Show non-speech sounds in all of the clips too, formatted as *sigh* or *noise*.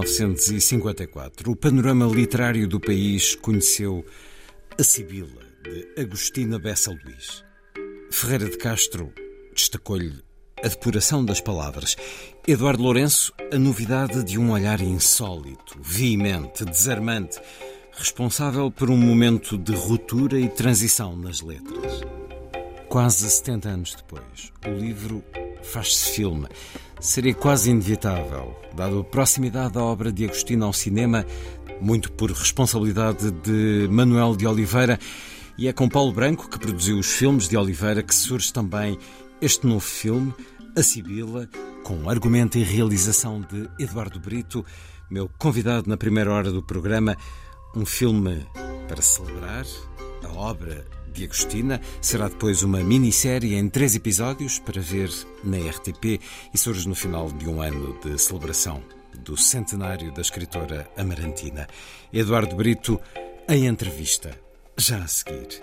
1954, o panorama literário do país conheceu A Sibila, de Agostina Bessa Luís. Ferreira de Castro destacou-lhe a depuração das palavras. Eduardo Lourenço, a novidade de um olhar insólito, veemente, desarmante, responsável por um momento de ruptura e transição nas letras. Quase 70 anos depois, o livro faz-se filme. Seria quase inevitável, dado a proximidade da obra de Agostinho ao cinema, muito por responsabilidade de Manuel de Oliveira, e é com Paulo Branco, que produziu os filmes de Oliveira, que surge também este novo filme, A Sibila, com argumento e realização de Eduardo Brito, meu convidado na primeira hora do programa, um filme para celebrar a obra de Agostina. Será depois uma minissérie em três episódios para ver na RTP e surge no final de um ano de celebração do centenário da escritora Amarantina. Eduardo Brito, em entrevista, já a seguir.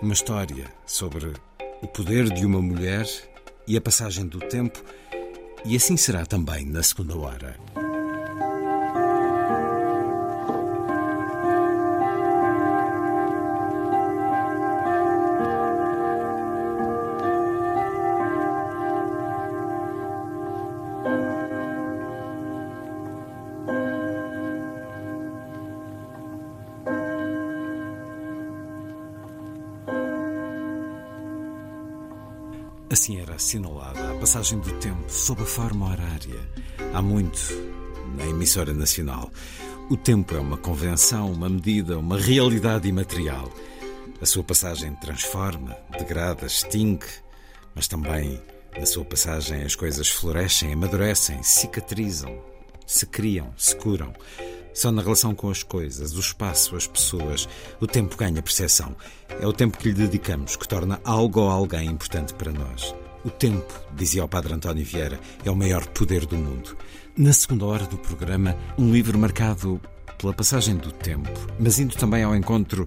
Uma história sobre o poder de uma mulher e a passagem do tempo, e assim será também na segunda hora. Assim era assinalada a passagem do tempo sob a forma horária. Há muito na emissora nacional. O tempo é uma convenção, uma medida, uma realidade imaterial. A sua passagem transforma, degrada, extingue, mas também na sua passagem as coisas florescem, amadurecem, cicatrizam, se criam, se curam. Só na relação com as coisas, o espaço, as pessoas, o tempo ganha percepção. É o tempo que lhe dedicamos que torna algo ou alguém importante para nós. O tempo, dizia o Padre António Vieira, é o maior poder do mundo. Na segunda hora do programa, um livro marcado pela passagem do tempo, mas indo também ao encontro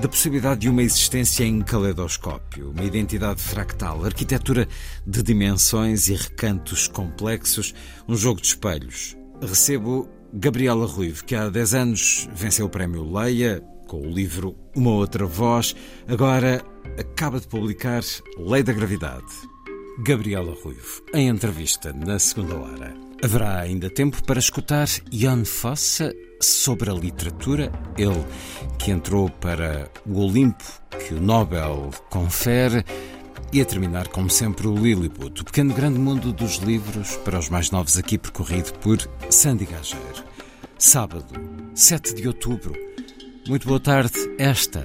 da possibilidade de uma existência em caleidoscópio, uma identidade fractal, arquitetura de dimensões e recantos complexos, um jogo de espelhos. Recebo Gabriela Ruivo, que há 10 anos venceu o prémio Leia com o livro Uma Outra Voz, agora acaba de publicar Lei da Gravidade. Gabriela Ruivo, em entrevista na segunda hora. Haverá ainda tempo para escutar Jan Fossa sobre a literatura, ele que entrou para o Olimpo que o Nobel confere. E a terminar, como sempre, o Lilliput, o pequeno grande mundo dos livros, para os mais novos aqui percorrido por Sandy Gageiro. Sábado, 7 de outubro. Muito boa tarde. Esta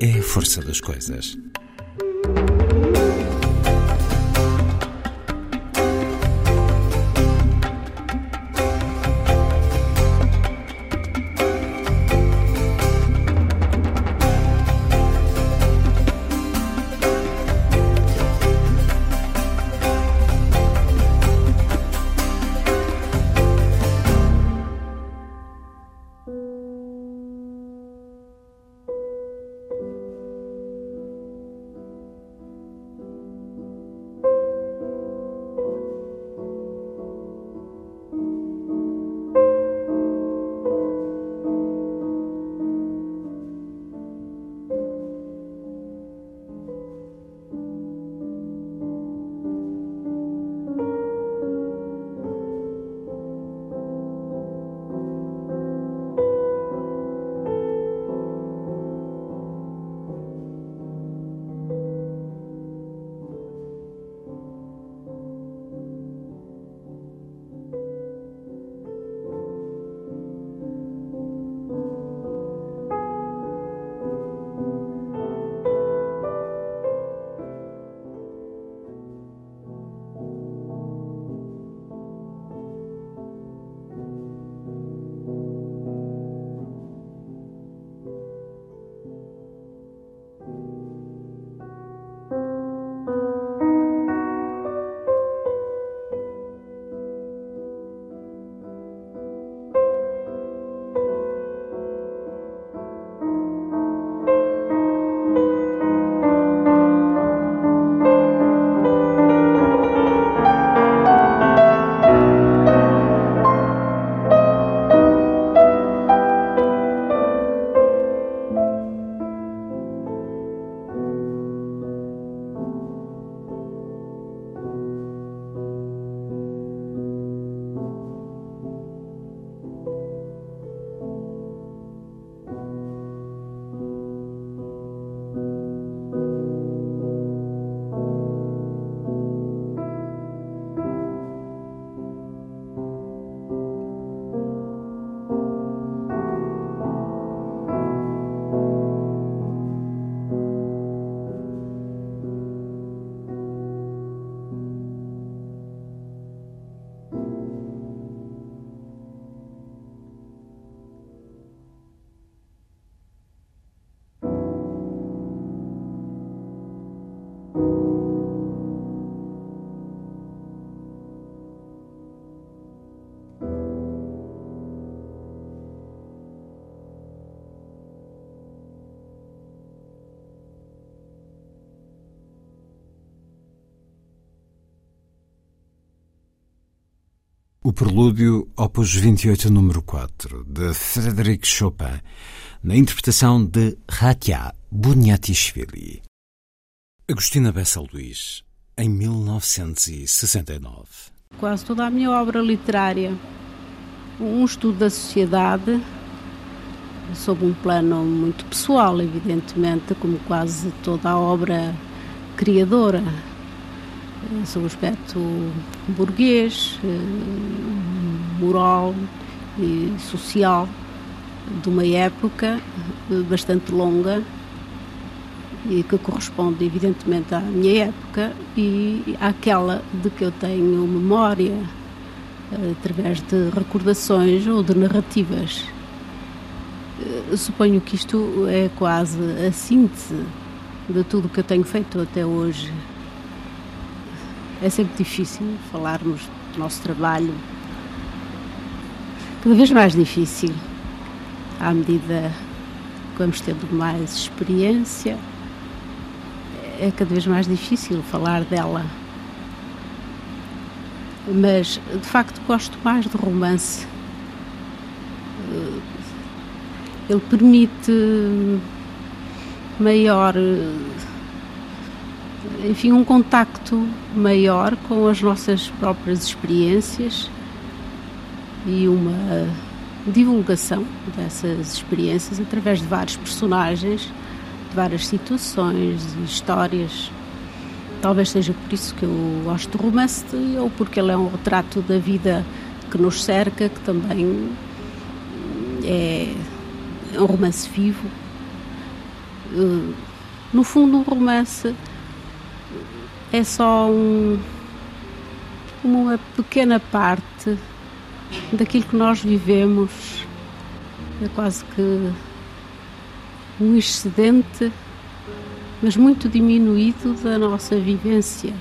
é a força das coisas. O Prelúdio, Opus 28, número 4, de Frédéric Chopin, na interpretação de Ratia Bunyatishvili. Agostina Bessa Luís, em 1969. Quase toda a minha obra literária, um estudo da sociedade, sob um plano muito pessoal, evidentemente, como quase toda a obra criadora, sob o aspecto burguês, eh, moral e social de uma época bastante longa e que corresponde evidentemente à minha época e àquela de que eu tenho memória eh, através de recordações ou de narrativas. Eh, suponho que isto é quase a síntese de tudo o que eu tenho feito até hoje. É sempre difícil falarmos do nosso trabalho, cada vez mais difícil, à medida que vamos tendo mais experiência, é cada vez mais difícil falar dela. Mas, de facto, gosto mais do romance. Ele permite maior, enfim, um contacto maior com as nossas próprias experiências e uma divulgação dessas experiências através de vários personagens, de várias situações e histórias. Talvez seja por isso que eu gosto do romance, ou porque ele é um retrato da vida que nos cerca, que também é, é um romance vivo. Eh, no fundo, um romance é só um, uma pequena parte daquilo que nós vivemos. É quase que um excedente, mas muito diminuído da nossa vivência.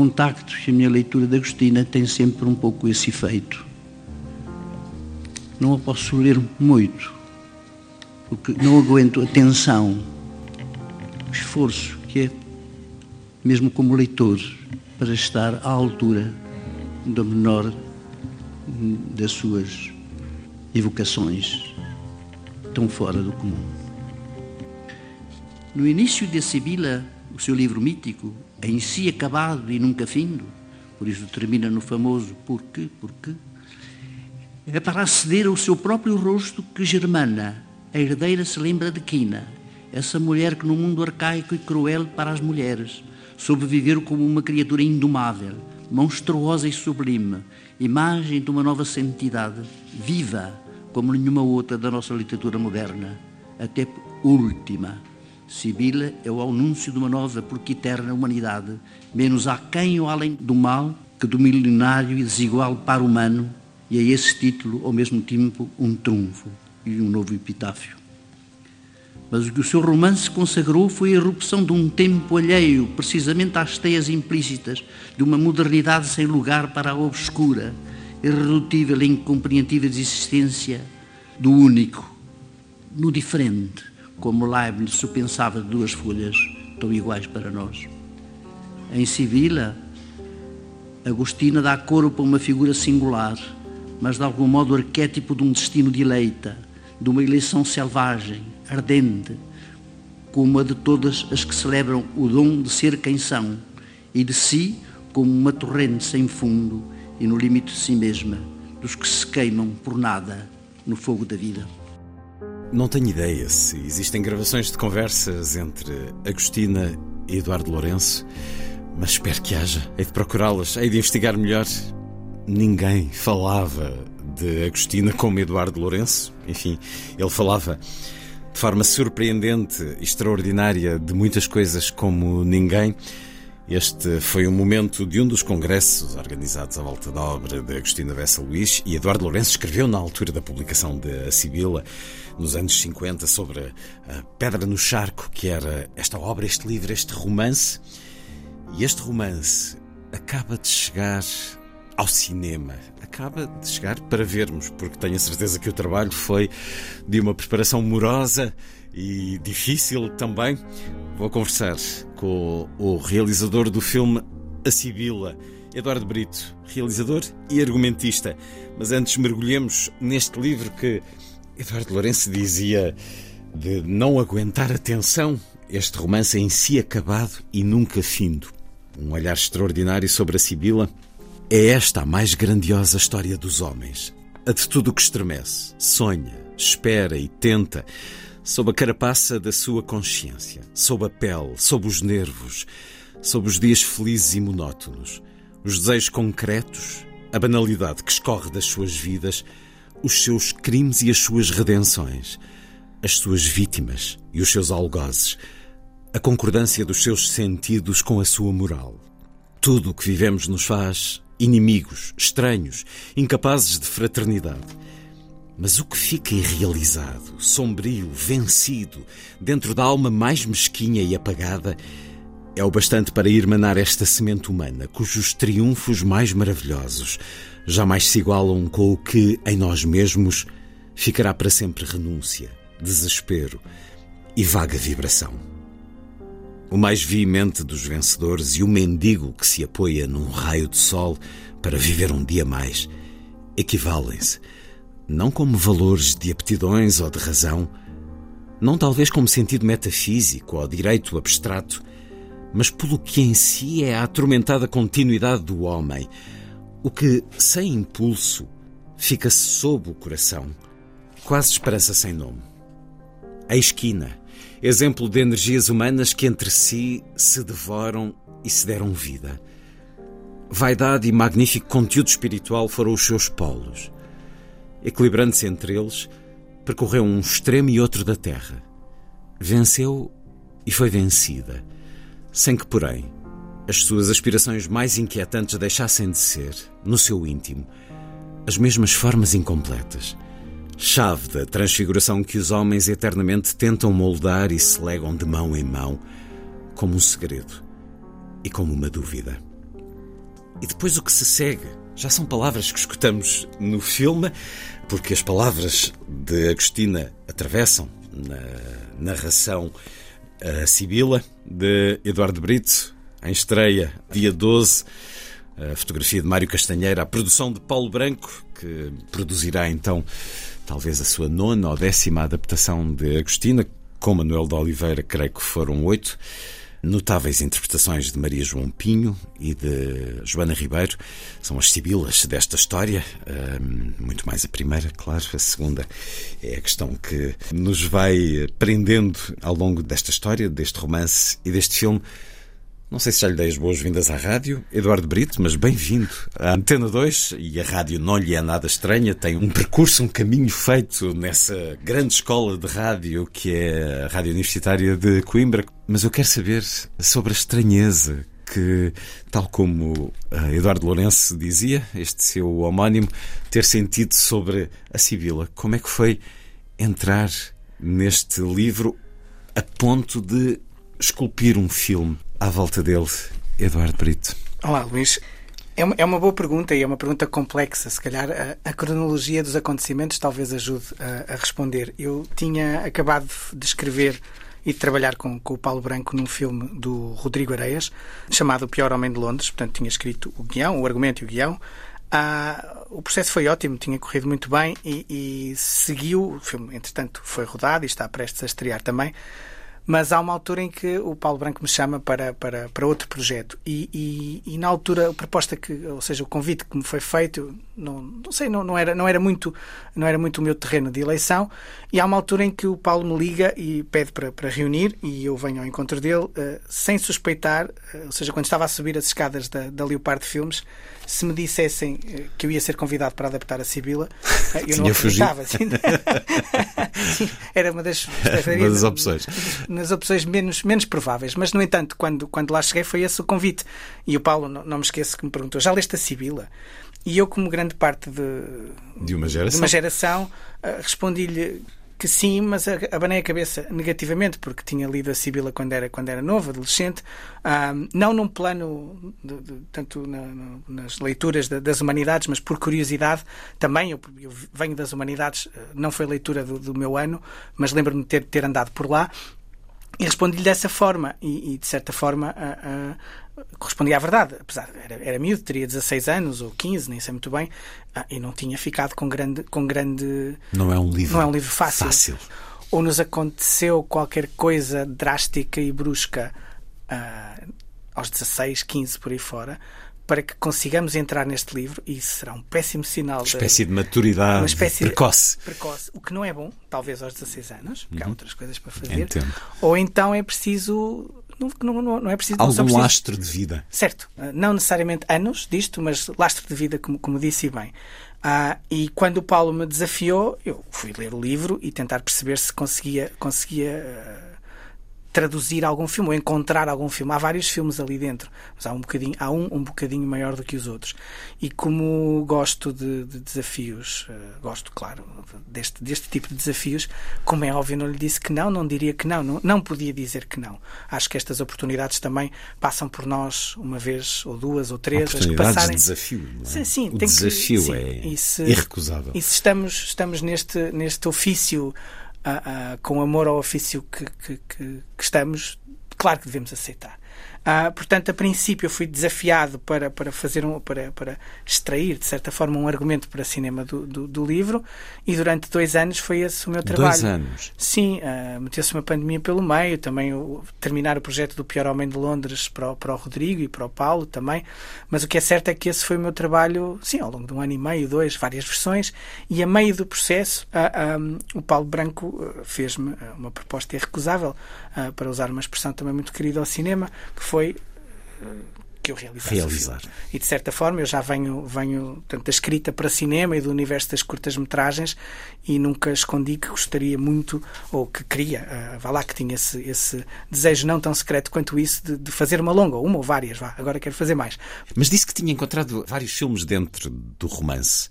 Contacto e a minha leitura de Agostina tem sempre um pouco esse efeito. Não a posso ler muito, porque não aguento a tensão, o esforço que é, mesmo como leitor, para estar à altura do menor das suas evocações, tão fora do comum. No início de Sibila, o seu livro mítico, em si acabado e nunca findo, por isso termina no famoso porquê, porquê, é para aceder ao seu próprio rosto que Germana, a herdeira, se lembra de Quina, essa mulher que no mundo arcaico e cruel para as mulheres sobreviveu como uma criatura indomável, monstruosa e sublime, imagem de uma nova santidade, viva como nenhuma outra da nossa literatura moderna, até última Sibila é o anúncio de uma nova porque eterna humanidade, menos aquém ou além do mal que do milenário e desigual para humano, e a esse título, ao mesmo tempo, um trunfo e um novo epitáfio. Mas o que o seu romance consagrou foi a erupção de um tempo alheio, precisamente às teias implícitas de uma modernidade sem lugar para a obscura, irredutível e incompreensível existência do único, no diferente, como Leibniz se pensava de duas folhas tão iguais para nós. Em Sibila, Agostina dá corpo a uma figura singular, mas de algum modo arquétipo de um destino de eleita, de uma eleição selvagem, ardente, como a de todas as que celebram o dom de ser quem são, e de si como uma torrente sem fundo e no limite de si mesma, dos que se queimam por nada no fogo da vida. Não tenho ideia se existem gravações de conversas entre Agostina e Eduardo Lourenço, mas espero que haja. Hei de procurá-las, hei de investigar melhor. Ninguém falava de Agostina como Eduardo Lourenço. Enfim, ele falava de forma surpreendente, extraordinária, de muitas coisas como ninguém. Este foi um momento de um dos congressos organizados à volta da obra de Agostina Bessa Luís e Eduardo Lourenço escreveu na altura da publicação de A Sibila, nos anos 50, sobre a Pedra no Charco, que era esta obra, este livro, este romance. E este romance acaba de chegar ao cinema. Acaba de chegar para vermos, porque tenho a certeza que o trabalho foi de uma preparação morosa e difícil também. Vou conversar com o realizador do filme A Sibila, Eduardo Brito, realizador e argumentista. Mas antes mergulhemos neste livro que Eduardo Lourenço dizia de não aguentar a tensão, este romance em si acabado e nunca findo. Um olhar extraordinário sobre a Sibila. É esta a mais grandiosa história dos homens. A de tudo o que estremece, sonha, espera e tenta sob a carapaça da sua consciência, sob a pele, sob os nervos, sob os dias felizes e monótonos, os desejos concretos, a banalidade que escorre das suas vidas, os seus crimes e as suas redenções, as suas vítimas e os seus algozes, a concordância dos seus sentidos com a sua moral. Tudo o que vivemos nos faz inimigos, estranhos, incapazes de fraternidade. Mas o que fica irrealizado, sombrio, vencido, dentro da alma mais mesquinha e apagada, é o bastante para irmanar esta semente humana, cujos triunfos mais maravilhosos jamais se igualam com o que, em nós mesmos, ficará para sempre renúncia, desespero e vaga vibração. O mais veemente dos vencedores e o mendigo que se apoia num raio de sol para viver um dia mais equivalem-se não como valores de aptidões ou de razão, não talvez como sentido metafísico ou direito abstrato, mas pelo que em si é a atormentada continuidade do homem, o que, sem impulso, fica sob o coração, quase esperança sem nome. A esquina, exemplo de energias humanas que entre si se devoram e se deram vida. Vaidade e magnífico conteúdo espiritual foram os seus polos equilibrando-se entre eles, percorreu um extremo e outro da terra. Venceu e foi vencida, sem que, porém, as suas aspirações mais inquietantes deixassem de ser, no seu íntimo, as mesmas formas incompletas, chave da transfiguração que os homens eternamente tentam moldar e se legam de mão em mão, como um segredo e como uma dúvida. E depois o que se segue já são palavras que escutamos no filme, porque as palavras de Agostina atravessam na narração a Sibila, de Eduardo Brito, em estreia, dia 12, a fotografia de Mário Castanheira, a produção de Paulo Branco, que produzirá então talvez a sua nona ou décima adaptação de Agostina, com Manuel de Oliveira, creio que foram oito. Notáveis interpretações de Maria João Pinho e de Joana Ribeiro são as sibilas desta história, muito mais a primeira, claro, a segunda é a questão que nos vai prendendo ao longo desta história, deste romance e deste filme. Não sei se já lhe dei as boas-vindas à rádio, Eduardo Brito, mas bem-vindo à Antena 2 e a rádio não lhe é nada estranha, tem um percurso, um caminho feito nessa grande escola de rádio que é a Rádio Universitária de Coimbra. Mas eu quero saber sobre a estranheza que, tal como eh, Eduardo Lourenço dizia, este seu homónimo, ter sentido sobre a Sibila. Como é que foi entrar neste livro a ponto de esculpir um filme? À volta dele, Eduardo Brito? Olá, Luís. É uma, é uma boa pergunta e é uma pergunta complexa. Se calhar a, a cronologia dos acontecimentos talvez ajude a, a, responder. Eu tinha acabado de escrever e de trabalhar com, com o Paulo Branco num filme do Rodrigo Areias chamado O Pior Homem de Londres. Portanto, tinha escrito o guião, o argumento e o guião. Ah, o processo foi ótimo, tinha corrido muito bem e, e seguiu. O filme, entretanto, foi rodado e está prestes a estrear também. Mas há uma altura em que o Paulo Branco me chama para, para, para outro projeto. E, e, e, na altura, a proposta que, ou seja, o convite que me foi feito, não, não sei, não, não, era, não, era muito, não era muito o meu terreno de eleição. E há uma altura em que o Paulo me liga e pede para, para reunir, e eu venho ao encontro dele, uh, sem suspeitar, uh, ou seja, quando estava a subir as escadas da, da Leopardo Filmes, se me dissessem uh, que eu ia ser convidado para adaptar a Sibila, eu *laughs* não acreditava. *laughs* Sim, era uma das, *laughs* uma das opções. Nas opções menos, menos prováveis. Mas, no entanto, quando, quando lá cheguei, foi esse o convite. E o Paulo, não, não me esqueço, que me perguntou: já leste a Sibila? E eu, como grande parte de, de uma geração, de uma geração uh, respondi-lhe que sim, mas abanei a cabeça negativamente, porque tinha lido a Sibila quando era, quando era novo, adolescente, uh, não num plano, de, de, tanto na, no, nas leituras de, das humanidades, mas por curiosidade também. Eu, eu venho das humanidades, não foi leitura do, do meu ano, mas lembro-me de ter, ter andado por lá. E respondi-lhe dessa forma, e, e de certa forma uh, correspondia à verdade. Apesar, era, era miúdo, teria 16 anos ou 15, nem sei muito bem, uh, e não tinha ficado com grande, com grande. Não é um livro, não é um livro fácil. fácil. Ou nos aconteceu qualquer coisa drástica e brusca aos 16, 15 por aí fora, para que consigamos entrar neste livro, e isso será um péssimo sinal. Uma espécie de, de maturidade uma espécie precoce. De, precoce. O que não é bom, talvez aos 16 anos, porque uhum. há outras coisas para fazer. Entendo. Ou então é preciso. Não, não, não é preciso. Algum preciso, lastro de vida. Certo. Não necessariamente anos disto, mas lastro de vida, como, como disse bem. Ah, e quando o Paulo me desafiou, eu fui ler o livro e tentar perceber se conseguia, conseguia uh, traduzir algum filme ou encontrar algum filme. Há vários filmes ali dentro, mas há um bocadinho, há um um bocadinho maior do que os outros. E como gosto de, de desafios, uh, gosto, claro, deste, deste tipo de desafios, como é óbvio, não lhe disse que não, não diria que não, não, não podia dizer que não. Acho que estas oportunidades também passam por nós uma vez ou duas ou três. Oportunidades passarem... de desafio. Não é? Sim, sim, o desafio que, sim, é se, irrecusável. E se estamos, estamos neste, neste ofício uh, uh, com amor ao ofício que, que, que, que estamos, claro que devemos aceitar. Uh, portanto, a princípio, eu fui desafiado para, para fazer um, para, para extrair, de certa forma, um argumento para cinema do, do, do livro, e durante dois anos foi esse o meu trabalho. Dois anos? Sim, uh, meteu-se uma pandemia pelo meio, também o, terminar o projeto do Pior Homem de Londres para o, para o Rodrigo e para o Paulo também, mas o que é certo é que esse foi o meu trabalho, sim, ao longo de um ano e meio, dois, várias versões, e a meio do processo, uh, um, o Paulo Branco fez-me uma proposta irrecusável, para usar uma expressão também muito querida ao cinema, que foi eh, que eu realizasse realizar. E de certa forma eu já venho, venho tanto da escrita para cinema e do universo das curtas-metragens e nunca escondi que gostaria muito, ou que queria, uh, vá lá, que tinha esse, esse desejo não tão secreto quanto isso de, de, fazer uma longa, uma ou várias, vá, agora quero fazer mais. Mas disse que tinha encontrado vários filmes dentro do romance.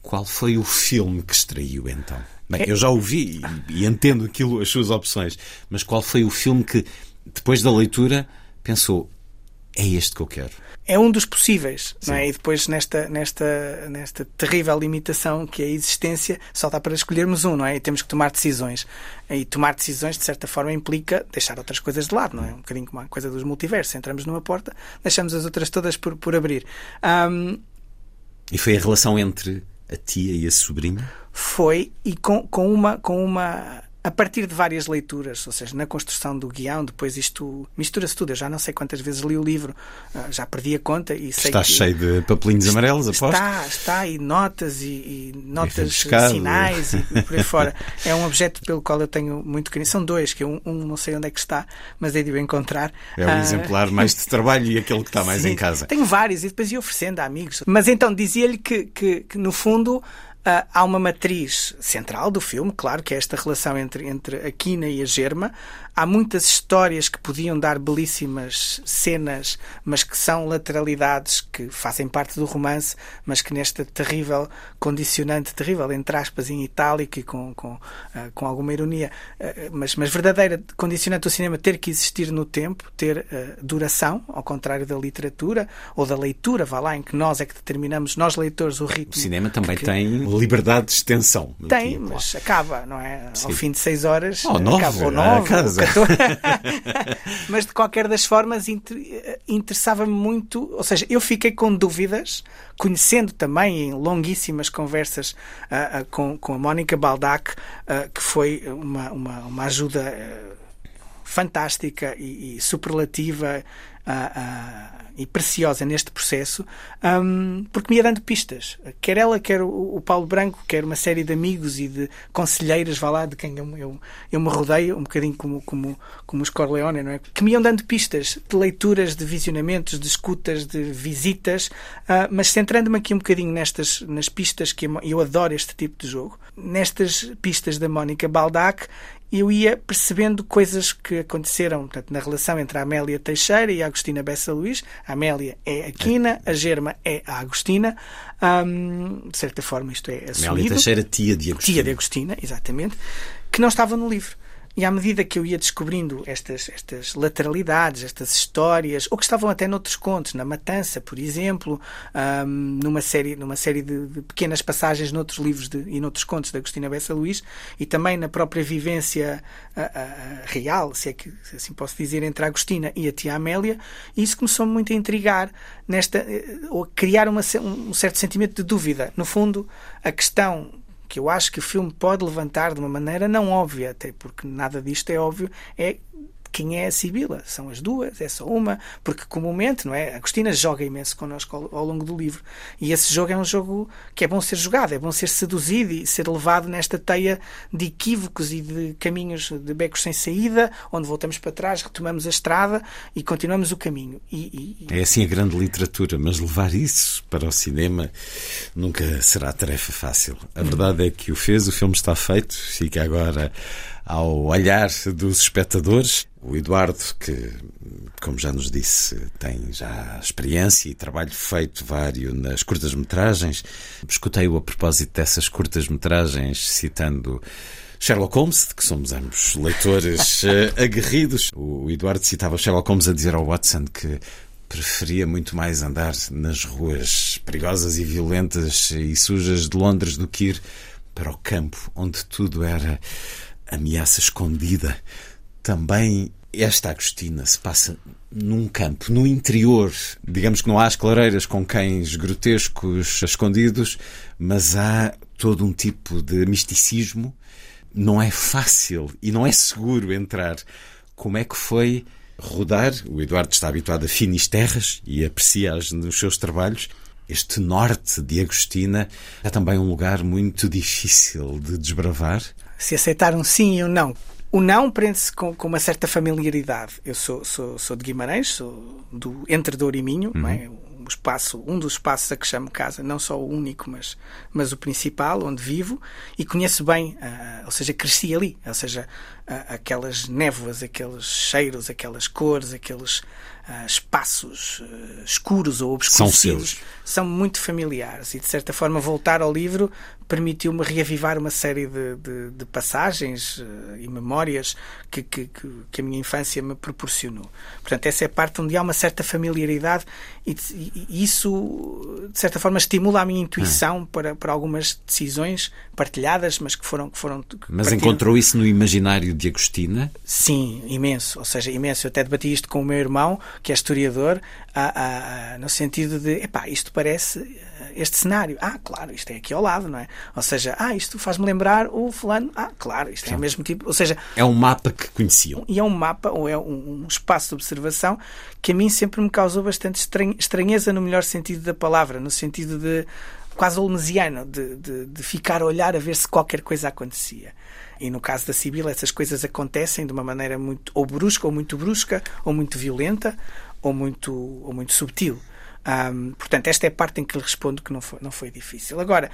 Qual foi o filme que extraiu então? Bem, é... eu já ouvi e, e entendo aquilo, as suas opções, mas qual foi o filme que, depois da leitura, pensou é este que eu quero. É um dos possíveis, Sim. não é? E depois nesta, nesta, nesta terrível limitação que é a existência, só dá para escolhermos um, não é? E temos que tomar decisões. E tomar decisões, de certa forma, implica deixar outras coisas de lado, não é? Um bocadinho como a coisa dos multiversos. Entramos numa porta, deixamos as outras todas por, por abrir. Um... E foi a relação entre a tia e a sobrinha? Foi, e com, com, uma, com uma a partir de várias leituras, ou seja, na construção do guião, depois isto mistura-se tudo. Eu já não sei quantas vezes li o livro, ah, já perdi a conta e sei Está que, cheio de papelinhos amarelos, aposto? Está, está, e notas e, e notas, sinais e, e, por aí fora. *laughs* É um objeto pelo qual eu tenho muito carinho. São dois, que um, um não sei onde é que está, mas é de o encontrar. É um uh... exemplar mais de trabalho e aquele que está mais Sim, em casa. Tenho vários e depois ia oferecendo a amigos. Mas então dizia-lhe que, que, que, no fundo, Uh, há uma matriz central do filme, claro, que é esta relação entre, entre a Quina e a Germa. Há muitas histórias que podiam dar belíssimas cenas, mas que são lateralidades que fazem parte do romance, mas que nesta terrível condicionante, terrível, entre aspas, em itálico e com, com, uh, com alguma ironia, uh, mas, mas verdadeira condicionante do cinema ter que existir no tempo, ter duração, ao contrário da literatura ou da leitura, vá lá, em que nós é que determinamos, nós leitores, o ritmo. O cinema também que, tem liberdade de extensão. Tem, mas acaba, não é? Sim. Ao fim de seis horas. Ou nove, acaba, ou nove, casa. *laughs* mas de qualquer das formas interessava-me muito, ou seja, eu fiquei com dúvidas, conhecendo também em longuíssimas conversas uh, uh, com, com a Mónica Baldac, uh, que foi uma, uma, uma ajuda fantástica e, e superlativa uh, e preciosa neste processo, um, porque me ia dando pistas. Quer ela, quer o, o, Paulo Branco, quer uma série de amigos e de conselheiras, vá lá, de quem eu, eu, eu me rodeio, um bocadinho como, como, como os Corleone, não é? Que me iam dando pistas de leituras, de visionamentos, de escutas, de visitas, uh, mas centrando-me aqui um bocadinho nestas nas pistas que eu adoro este tipo de jogo. Nestas pistas da Mónica Baldac, eu ia percebendo coisas que aconteceram portanto, na relação entre a Amélia Teixeira e a Agostina Bessa Luís. A Amélia é a Quina, a Germa é a Agostina. De certa forma, isto é assumido. Amélia Teixeira, tia de Agostina. Tia de Agostina, exatamente. Que não estava no livro. E à medida que eu ia descobrindo estas, estas lateralidades, estas histórias, ou que estavam até noutros contos, na Matança, por exemplo, um, numa série, numa série de, de, pequenas passagens noutros livros de, e noutros contos da Agostina Bessa Luís, e também na própria vivência real, se é que se assim posso dizer, entre a Agostina e a tia Amélia, e isso começou-me muito a intrigar, nesta, eh, ou a criar uma, um certo sentimento de dúvida. No fundo, a questão que eu acho que o filme pode levantar de uma maneira não óbvia, até porque nada disto é óbvio, é quem é a Sibila. São as duas, é só uma, porque comumente, não é? A Cristina joga imenso connosco ao, ao, longo do livro. E esse jogo é um jogo que é bom ser jogado, é bom ser seduzido e ser levado nesta teia de equívocos e de caminhos, de becos sem saída, onde voltamos para trás, retomamos a estrada e continuamos o caminho. E, e... É assim a grande literatura, mas levar isso para o cinema nunca será tarefa fácil. A verdade é que o fez, o filme está feito, fica agora ao olhar dos espectadores. O Eduardo, que, como já nos disse, tem já experiência e trabalho feito vários nas curtas-metragens. Escutei-o a propósito dessas curtas-metragens, citando Sherlock Holmes, de que somos ambos leitores uh, *laughs* aguerridos. O Eduardo citava Sherlock Holmes a dizer ao Watson que preferia muito mais andar nas ruas perigosas e violentas e sujas de Londres do que ir para o campo, onde tudo era ameaça escondida. Também esta Agostina se passa num campo, no interior. Digamos que não há as clareiras com cães grotescos escondidos, mas há todo um tipo de misticismo. Não é fácil e não é seguro entrar. Como é que foi rodar? O Eduardo está habituado a finis terras e aprecia-as nos seus trabalhos. Este norte de Agostina é também um lugar muito difícil de desbravar se aceitar um sim um não. O não prende-se com, com, uma certa familiaridade. Eu sou, sou, sou de Guimarães, sou do Entre Douro e Minho, uhum. é? um, espaço, um dos espaços a que chamo casa, não só o único, mas, mas o principal, onde vivo, e conheço bem, uh, ou seja, cresci ali, ou seja, uh, aquelas névoas, aqueles cheiros, aquelas cores, aqueles uh, espaços escuros ou obscurecidos. São seus são muito familiares e, de certa forma, voltar ao livro permitiu-me reavivar uma série de, de, de passagens uh, e memórias que, que, que, a minha infância me proporcionou. Portanto, essa é a parte onde há uma certa familiaridade e, e isso, de certa forma, estimula a minha intuição hum. para, para algumas decisões partilhadas, mas que foram. Que foram que mas partiram... encontrou isso no imaginário de Agostina? Sim, imenso. Ou seja, imenso. Eu até debati isto com o meu irmão, que é historiador, a, a, no sentido de, epá, isto parece eh, este cenário. Ah, claro, isto é aqui ao lado, não é? Ou seja, ah, isto faz-me lembrar o fulano. Ah, claro, isto é o mesmo tipo. Ou seja, é um mapa que conheciam. E é um mapa, ou é um, um espaço de observação que a mim sempre me causou bastante estranheza no melhor sentido da palavra, no sentido de quase olmesiano, de, de, de ficar a olhar a ver se qualquer coisa acontecia. E no caso da Sibila, essas coisas acontecem de uma maneira muito ou brusca, ou muito brusca, ou muito violenta, ou muito, ou muito subtil. Um, portanto, esta é a parte em que lhe respondo que não foi, não foi difícil. Agora,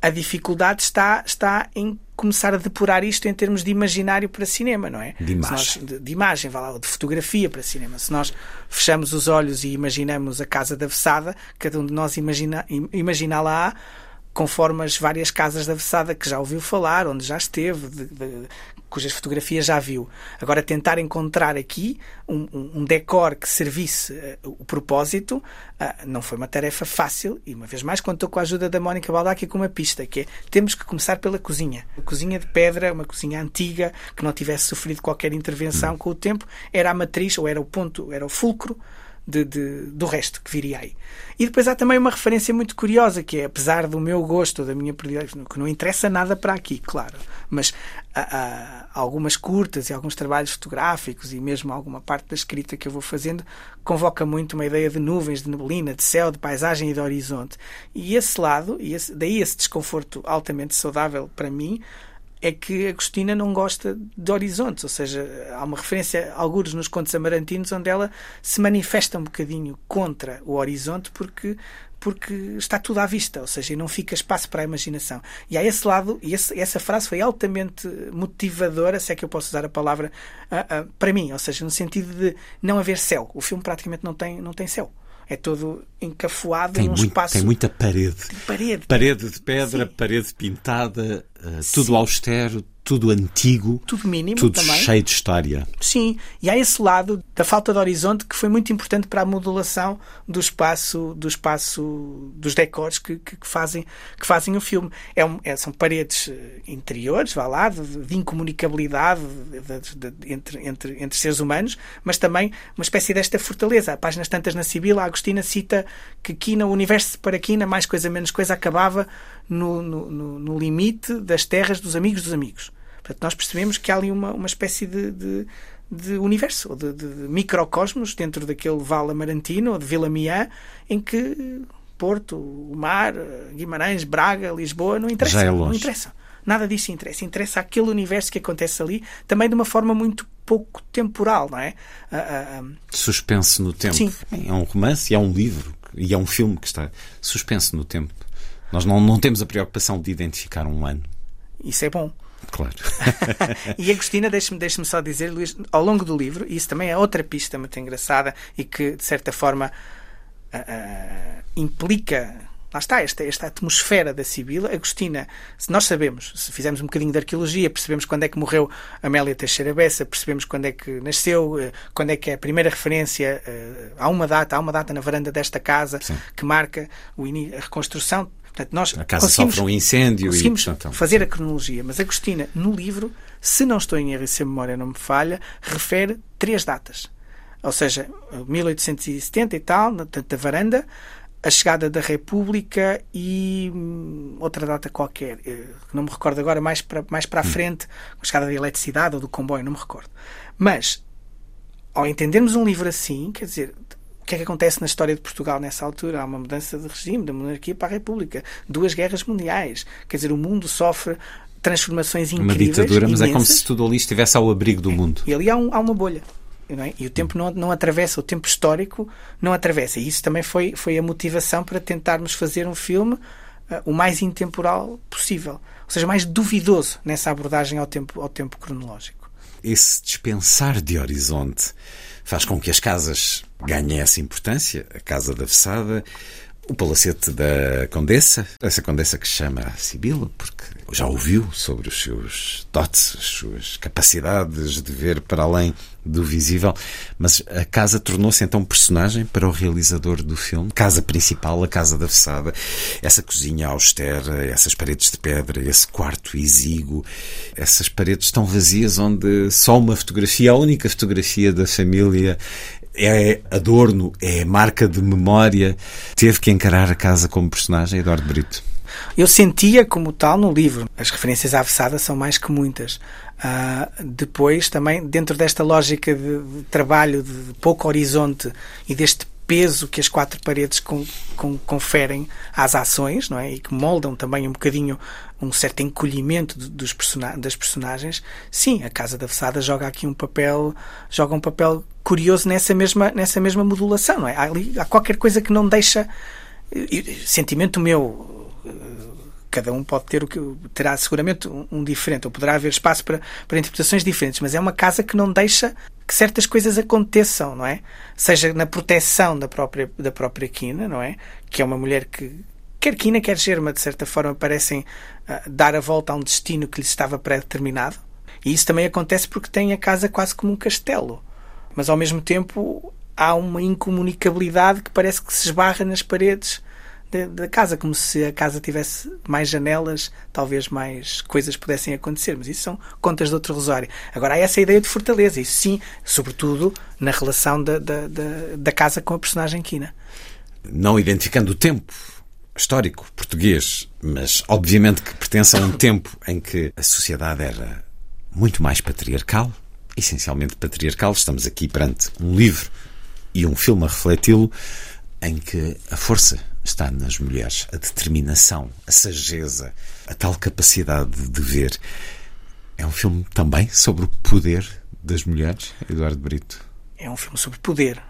a dificuldade está, está em começar a depurar isto em termos de imaginário para cinema, não é? De imagem. Nós, de, de, imagem, lá, de fotografia para cinema. Se nós fechamos os olhos e imaginamos a casa da Vessada, cada um de nós imagina, imagina lá conforme as várias casas da Vessada que já ouviu falar, onde já esteve, de, de, cujas fotografias já viu. Agora, tentar encontrar aqui um, um, decor que servisse uh, o propósito uh, não foi uma tarefa fácil e, uma vez mais, contou com a ajuda da Mónica Baldacchi com uma pista, que é temos que começar pela cozinha. A cozinha de pedra, uma cozinha antiga, que não tivesse sofrido qualquer intervenção com o tempo, era a matriz, ou era o ponto, era o fulcro de, de, do resto que viria aí. E depois há também uma referência muito curiosa, que é, apesar do meu gosto, da minha que não interessa nada para aqui, claro, mas há, há algumas curtas e alguns trabalhos fotográficos e mesmo alguma parte da escrita que eu vou fazendo convoca muito uma ideia de nuvens, de neblina, de céu, de paisagem e de horizonte. E esse lado, e esse, daí esse desconforto altamente saudável para mim, é que Agostina não gosta de horizontes, ou seja, há uma referência, alguns nos contos amarantinos, onde ela se manifesta um bocadinho contra o horizonte, porque porque está tudo à vista, ou seja, não fica espaço para a imaginação. E há esse lado, e esse, essa frase foi altamente motivadora, se é que eu posso usar a palavra, uh, uh, para mim, ou seja, no sentido de não haver céu. O filme praticamente não tem, não tem céu é todo encafuado tem num muito, espaço. Tem muita parede. Tem parede. Parede de pedra, Sim. parede pintada, uh, tudo Sim. austero, tudo antigo, tudo mínimo tudo também. cheio de história. Sim, e há esse lado da falta de horizonte que foi muito importante para a modulação do espaço, do espaço dos decors que, que, que fazem, que fazem o filme. É, um, é são paredes eh, interiores, vá lá, de, de incomunicabilidade de, entre, entre, entre seres humanos, mas também uma espécie desta fortaleza. Há páginas tantas na Sibila, a Agostina cita que Quina, o universo para Quina, mais coisa menos coisa, acabava no, no, no limite das terras dos amigos dos amigos. Portanto, nós percebemos que há ali uma, uma espécie de, de, de universo, ou de, de, microcosmos dentro daquele vale amarantino, ou de Vila Miã, em que Porto, o mar, Guimarães, Braga, Lisboa, não interessa. É não interessa. Nada disso interessa. Interessa aquele universo que acontece ali, também de uma forma muito pouco temporal, não é? Uh, uh, Suspenso no tempo. Sim. É um romance e é um livro e é um filme que está suspenso no tempo. Nós não, não temos a preocupação de identificar um ano. Isso é bom. Claro. *laughs* e Agostina, deixe-me deixe só dizer, Luís, ao longo do livro, e isso também é outra pista muito engraçada e que, de certa forma, uh, implica. Lá está, esta, esta atmosfera da Sibila. Agostina, se nós sabemos, se fizermos um bocadinho de arqueologia, percebemos quando é que morreu Amélia Teixeira Bessa, percebemos quando é que nasceu, eh, quando é que é a primeira referência. Uh, há uma data, há uma data na varanda desta casa Sim. que marca a reconstrução Portanto, nós a casa sofre um incêndio conseguimos e, portanto, fazer a cronologia, mas Agostina, no livro, se não estou em erro e se a memória não me falha, refere três datas. Ou seja, 1870 e tal, na da varanda, a chegada da República e hum, outra data qualquer, eh, não me recordo agora, mais para, mais para a hum. frente, a chegada da eletricidade ou do comboio, não me recordo. Mas, ao entendermos um livro assim, quer dizer, que é que acontece na história de Portugal nessa altura? Há uma mudança de regime, da monarquia para a república, duas guerras mundiais. Quer dizer, o mundo sofre transformações incríveis. Uma ditadura, mas imensas. é como se tudo ali estivesse ao abrigo do mundo. E ali há, um, há uma bolha. É? E o tempo não, não atravessa, o tempo histórico não atravessa. E isso também foi, foi a motivação para tentarmos fazer um filme uh, o mais intemporal possível. Ou seja, mais duvidoso nessa abordagem ao tempo, ao tempo cronológico. Esse dispensar de horizonte faz com que as casas ganhem essa importância. A Casa da Vessada, o palacete da Condessa, essa Condessa que chama Sibila, porque já ouviu sobre os seus dotes, as suas capacidades de ver para além do visível, mas a casa tornou-se então personagem para o realizador do filme. Casa principal, a Casa da Vessada, essa cozinha austera, essas paredes de pedra, esse quarto exíguo, essas paredes tão vazias onde só uma fotografia, a única fotografia da família é adorno, é marca de memória. Teve que encarar a casa como personagem, Eduardo Brito. Eu sentia como tal no livro. As referências à Vessada são mais que muitas. Uh, depois, também, dentro desta lógica de, de trabalho de pouco horizonte e deste peso que as quatro paredes com, com, conferem às ações, não é? E que moldam também um bocadinho um certo encolhimento dos person das personagens. Sim, a Casa da Fessada joga aqui um papel, joga um papel curioso nessa mesma, nessa mesma modulação, não é? Há, ali, há qualquer coisa que não deixa sentimento meu cada um pode ter o que terá seguramente um, um, diferente ou poderá haver espaço para, para interpretações diferentes mas é uma casa que não deixa que certas coisas aconteçam, não é? Seja na proteção da própria, da própria Quina, não é? Que é uma mulher que, quer Quina, quer Germa, de certa forma, parecem uh, dar a volta a um destino que lhe estava pré-determinado. E isso também acontece porque tem a casa quase como um castelo. Mas, ao mesmo tempo, há uma incomunicabilidade que parece que se esbarra nas paredes da, da, casa, como se a casa tivesse mais janelas, talvez mais coisas pudessem acontecer. Mas isso são contas de outro rosário. Agora há essa ideia de fortaleza, isso sim, sobretudo na relação da, da, da, da casa com a personagem Quina. Não identificando o tempo histórico português, mas obviamente que pertence a um tempo em que a sociedade era muito mais patriarcal, essencialmente patriarcal. Estamos aqui perante um livro e um filme a refleti-lo, em que a força está nas mulheres, a determinação, a sageza, a tal capacidade de ver. É um filme também sobre o poder das mulheres, Eduardo Brito. É um filme sobre poder.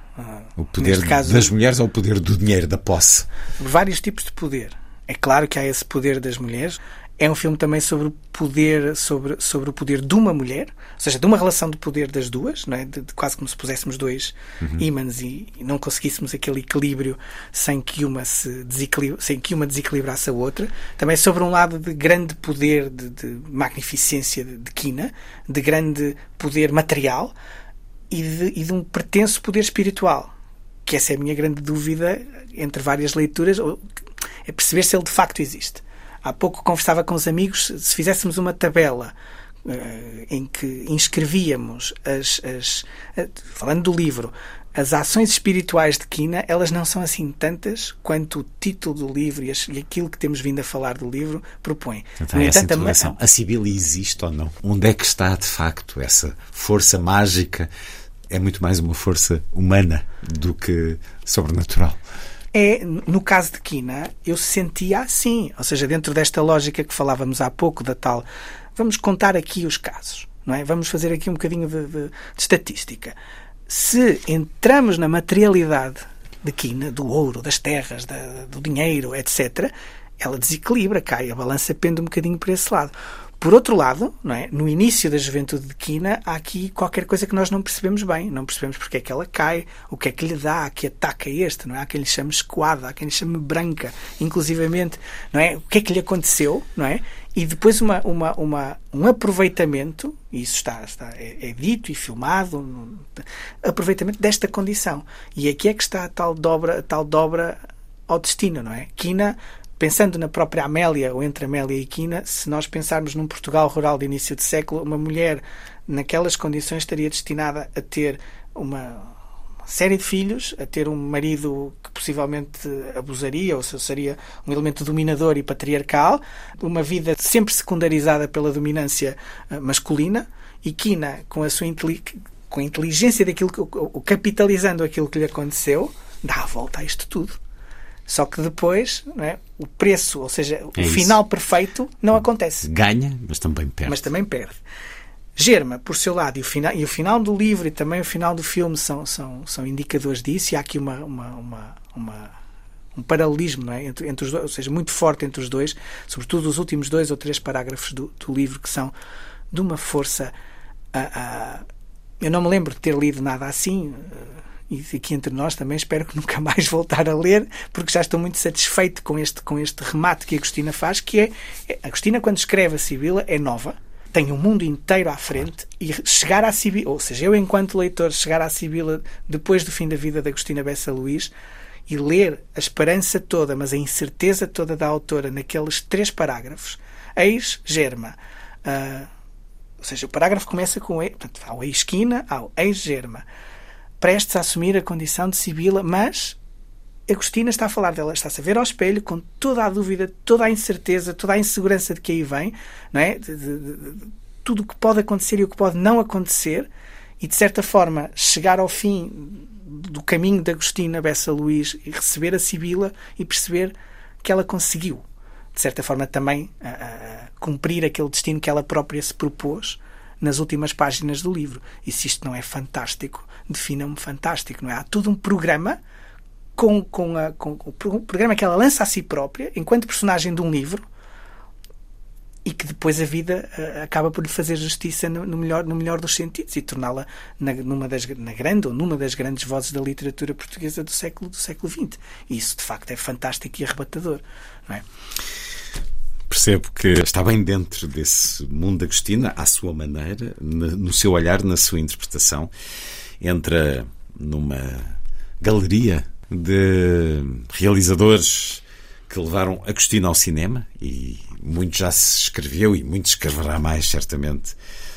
O poder caso, das mulheres ou o poder do dinheiro, da posse? Vários tipos de poder. É claro que há esse poder das mulheres, é um filme também sobre o poder, sobre, sobre o poder de uma mulher, ou seja, de uma relação de poder das duas, não é? de, de quase como se puséssemos dois uhum. ímãs e, e, não conseguíssemos aquele equilíbrio sem que uma se desequilibra, sem que uma desequilibrasse a outra. Também sobre um lado de grande poder, de, de magnificência de, de quina, de grande poder material e de, e de um pretenso poder espiritual. Que essa é a minha grande dúvida entre várias leituras, é perceber se ele de facto existe. Há pouco conversava com os amigos, se fizéssemos uma tabela uh, em que inscrevíamos as, as uh, falando do livro, as ações espirituais de Quina, elas não são assim tantas quanto o título do livro e, as, e aquilo que temos vindo a falar do livro propõe. Então, no entanto, a, a Sibila existe ou não? Onde é que está, de facto, essa força mágica? É muito mais uma força humana do que sobrenatural. É, no caso de Quina, eu sentia assim. Ou seja, dentro desta lógica que falávamos há pouco, da tal. Vamos contar aqui os casos, não é? Vamos fazer aqui um bocadinho de, de, de estatística. Se entramos na materialidade de Quina, do ouro, das terras, da, do dinheiro, etc., ela desequilibra, cai, a balança pende um bocadinho para esse lado. Por outro lado, é? no início da juventude de Quina, há aqui qualquer coisa que nós não percebemos bem. Não percebemos porque é que ela cai, o que é que lhe dá, que ataca este. Não é? Há quem lhe chame escoada, há quem lhe chame branca, inclusivamente. Não é? O que é que lhe aconteceu? Não é? E depois uma, uma, uma, um aproveitamento, e isso está, está é, é, dito e filmado, um, aproveitamento desta condição. E aqui é que está a tal dobra, a tal dobra ao destino, não é? Quina pensando na própria Amélia, ou entre Amélia e Quina, se nós pensarmos num Portugal rural de início de século, uma mulher naquelas condições estaria destinada a ter uma série de filhos, a ter um marido que possivelmente abusaria, ou seria um elemento dominador e patriarcal, uma vida sempre secundarizada pela dominância eh, masculina, e Quina, com a sua com a inteligência daquilo que, capitalizando aquilo que lhe aconteceu, dá a volta a isto tudo. Só que depois é, o preço, ou seja, o é final perfeito, não acontece. Ganha, mas também perde. Mas também perde. Germa, por seu lado, e o, final, e o final do livro e também o final do filme são, são, são indicadores disso, e há aqui uma, uma, uma, uma um paralelismo não é? entre, entre os dois, ou seja, muito forte entre os dois, sobretudo os últimos dois ou três parágrafos do, do livro, que são de uma força. Uh, uh, eu não me lembro de ter lido nada assim. E aqui entre nós também espero que *laughs* nunca mais voltar a ler, porque já estou muito satisfeito com este, com este remate que a Agostina faz, que é, a Agostina quando escreve a Sibila é nova, tem o um mundo inteiro à frente e chegar à Sibila, ou seja, eu enquanto leitor chegar à Sibila depois do fim da vida da Agostina Bessa Luís e ler a esperança toda, mas a incerteza toda da autora naqueles três parágrafos, eis germa. Uh, ou seja, o parágrafo começa com portanto, há o ex-quina, há o ex-germa prestes a assumir a condição de Sibila, mas Agostina está a falar dela, está-se a ver ao espelho com toda a dúvida, toda a incerteza, toda a insegurança de que aí vem, não é? De, de, de, tudo o que pode acontecer e o que pode não acontecer, e de certa forma chegar ao fim do caminho de Agostina Bessa Luís e receber a Sibila e perceber que ela conseguiu, de certa forma, também a, a cumprir aquele destino que ela própria se propôs nas últimas páginas do livro. E se isto não é fantástico, defina-me fantástico, não é? Há todo um programa com, com, a, com o programa que ela lança a si própria, enquanto personagem de um livro, e que depois a vida uh, acaba por lhe fazer justiça no, no, melhor, no melhor dos sentidos e torná-la na, numa das, na grande ou numa das grandes vozes da literatura portuguesa do século, do século XX. E isso, de facto, é fantástico e arrebatador. Não é? Percebo que está bem dentro desse mundo da Agostina, à sua maneira, no seu olhar, na sua interpretação entra numa galeria de realizadores que levaram Agostina ao cinema e muito já se escreveu e muito escreverá mais, certamente,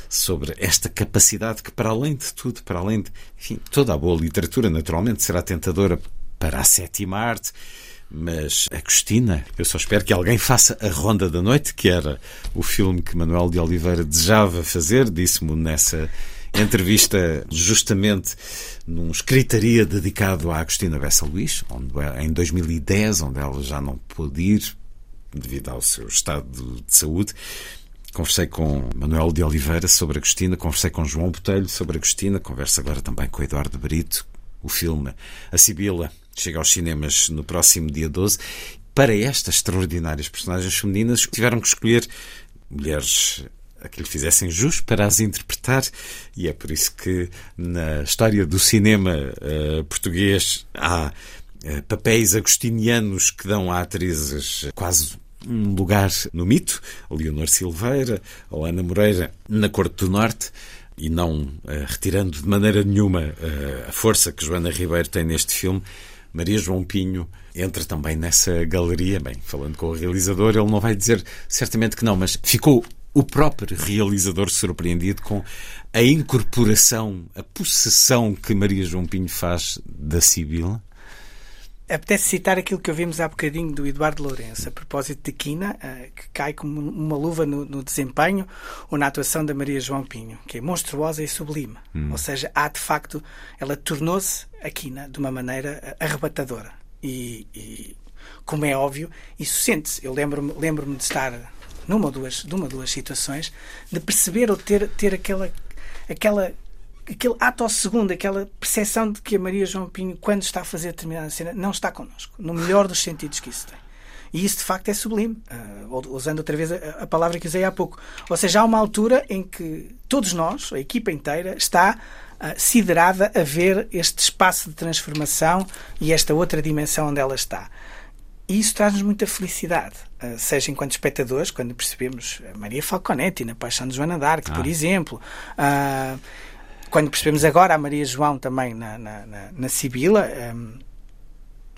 sobre esta capacidade que, para além de tudo, para além de enfim, toda a boa literatura, naturalmente, será tentadora para a sétima arte. Mas Agostina, eu só espero que alguém faça A Ronda da Noite, que era o filme que Manuel de Oliveira desejava fazer, disse-me nessa entrevista justamente num escritaria dedicado a Agostina Bessa Luís, onde, em 2010, onde ela já não pôde ir devido ao seu estado de saúde. Conversei com Manuel de Oliveira sobre Agostina, conversei com João Botelho sobre Agostina, converso agora também com Eduardo Brito. O filme A Sibila chega aos cinemas no próximo dia 12. Para estas extraordinárias personagens femininas, tiveram que escolher mulheres a que lhe fizessem jus para as interpretar, e é por isso que na história do cinema uh, português há uh, papéis agostinianos que dão a atrizes quase um lugar no mito, Leonor Silveira ou Ana Moreira na Corte do Norte, e não uh, retirando de maneira nenhuma a força que Joana Ribeiro tem neste filme. Maria João Pinho entra também nessa galeria. Bem, falando com o realizador, ele não vai dizer certamente que não, mas ficou o próprio realizador surpreendido com a incorporação, a possessão que Maria João Pinho faz da Sibila? Apetece citar aquilo que ouvimos há bocadinho do Eduardo Lourenço, a propósito de Quina, eh, que cai como uma luva no, no desempenho ou na atuação da Maria João Pinho, que é monstruosa e sublime. Hum. Ou seja, há de facto, ela tornou-se a Quina de uma maneira eh, arrebatadora. E, e como é óbvio, isso sente-se. Eu lembro-me lembro de estar numa ou duas, de uma ou duas situações, de perceber ou ter, ter aquela, aquela, aquele ato ao segundo, aquela percepção de que a Maria João Pinho, quando está a fazer determinada cena, não está connosco, no melhor dos sentidos que isso tem. E isso de facto é sublime, uh, usando outra vez a, a, palavra que usei há pouco. Ou seja, há uma altura em que todos nós, a equipa inteira, está uh, siderada a ver este espaço de transformação e esta outra dimensão onde ela está. E isso traz-nos muita felicidade, ah, seja enquanto espectadores, quando percebemos a Maria Falconetti na Paixão de Joana d'Arc, ah. por exemplo, uh, quando percebemos agora a Maria João também na, na, na, na Sibila, um,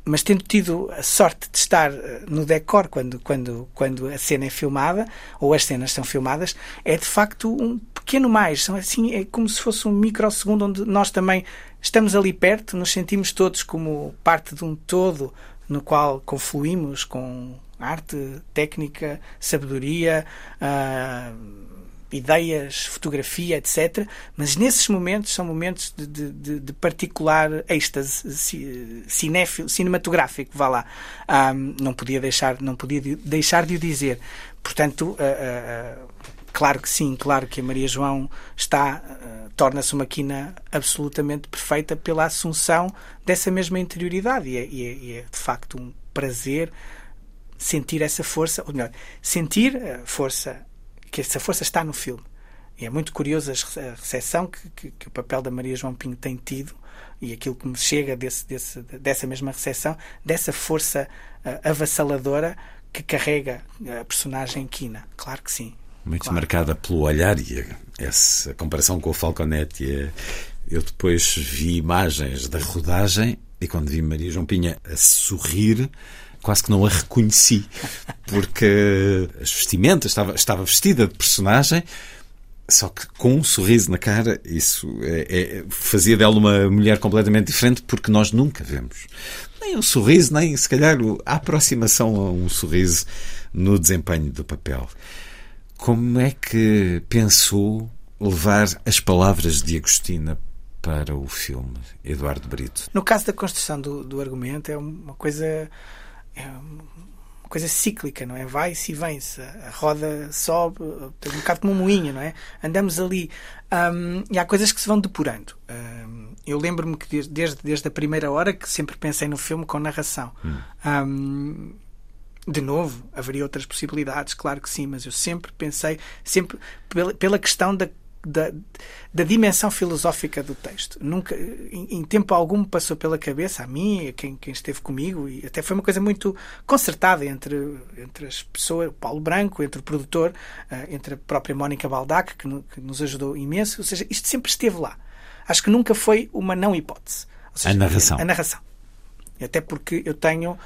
mas tendo tido a sorte de estar no decor quando, quando, quando a cena é filmada, ou as cenas são filmadas, é de facto um pequeno mais. São assim, é como se fosse um microsegundo onde nós também estamos ali perto, nos sentimos todos como parte de um todo no qual confluímos com arte, técnica, sabedoria, uh, ideias, fotografia, etc. Mas nesses momentos são momentos de, de, de particular êxtase cinéfilo, cinematográfico, vá lá. Um, não podia deixar, não podia deixar de o dizer. Portanto, uh, uh, claro que sim, claro que a Maria João está torna-se uma quina absolutamente perfeita pela assunção dessa mesma interioridade. E é, e é, e é de facto um prazer sentir essa força, ou melhor, sentir a força, que essa força está no filme. E é muito curioso a recepção que, que, que, o papel da Maria João Pinho tem tido e aquilo que me chega desse, desse, dessa mesma recepção, dessa força uh, avassaladora que carrega a personagem Quina. Claro que sim. Muito claro. marcada pelo olhar e essa comparação com o Falconetti. Eu depois vi imagens da rodagem e quando vi Maria João Pinha a sorrir, quase que não a reconheci, *laughs* porque as vestimentas, estava, estava vestida de personagem, só que com um sorriso na cara, isso é, é, fazia dela uma mulher completamente diferente, porque nós nunca vemos nem um sorriso, nem se calhar a aproximação a um sorriso no desempenho do papel. Como é que pensou levar as palavras de Agostina para o filme, Eduardo Brito? No caso da construção do, do argumento, é uma coisa. É uma coisa cíclica, não é? Vai-se e vem-se. A roda sobe, um bocado como um moinho, não é? Andamos ali. Um, e há coisas que se vão depurando. Um, eu lembro-me que desde, desde a primeira hora que sempre pensei no filme com narração. Hum. Um, de novo, haveria outras possibilidades, claro que sim, mas eu sempre pensei, sempre pela, pela questão da, da, da, dimensão filosófica do texto. Nunca, em, em, tempo algum, passou pela cabeça, a mim, a quem, quem esteve comigo, e até foi uma coisa muito concertada entre, entre as pessoas, o Paulo Branco, entre o produtor, uh, entre a própria Mónica Baldac, que, no, que, nos ajudou imenso. Ou seja, isto sempre esteve lá. Acho que nunca foi uma não hipótese. Seja, a narração. A narração. Até porque eu tenho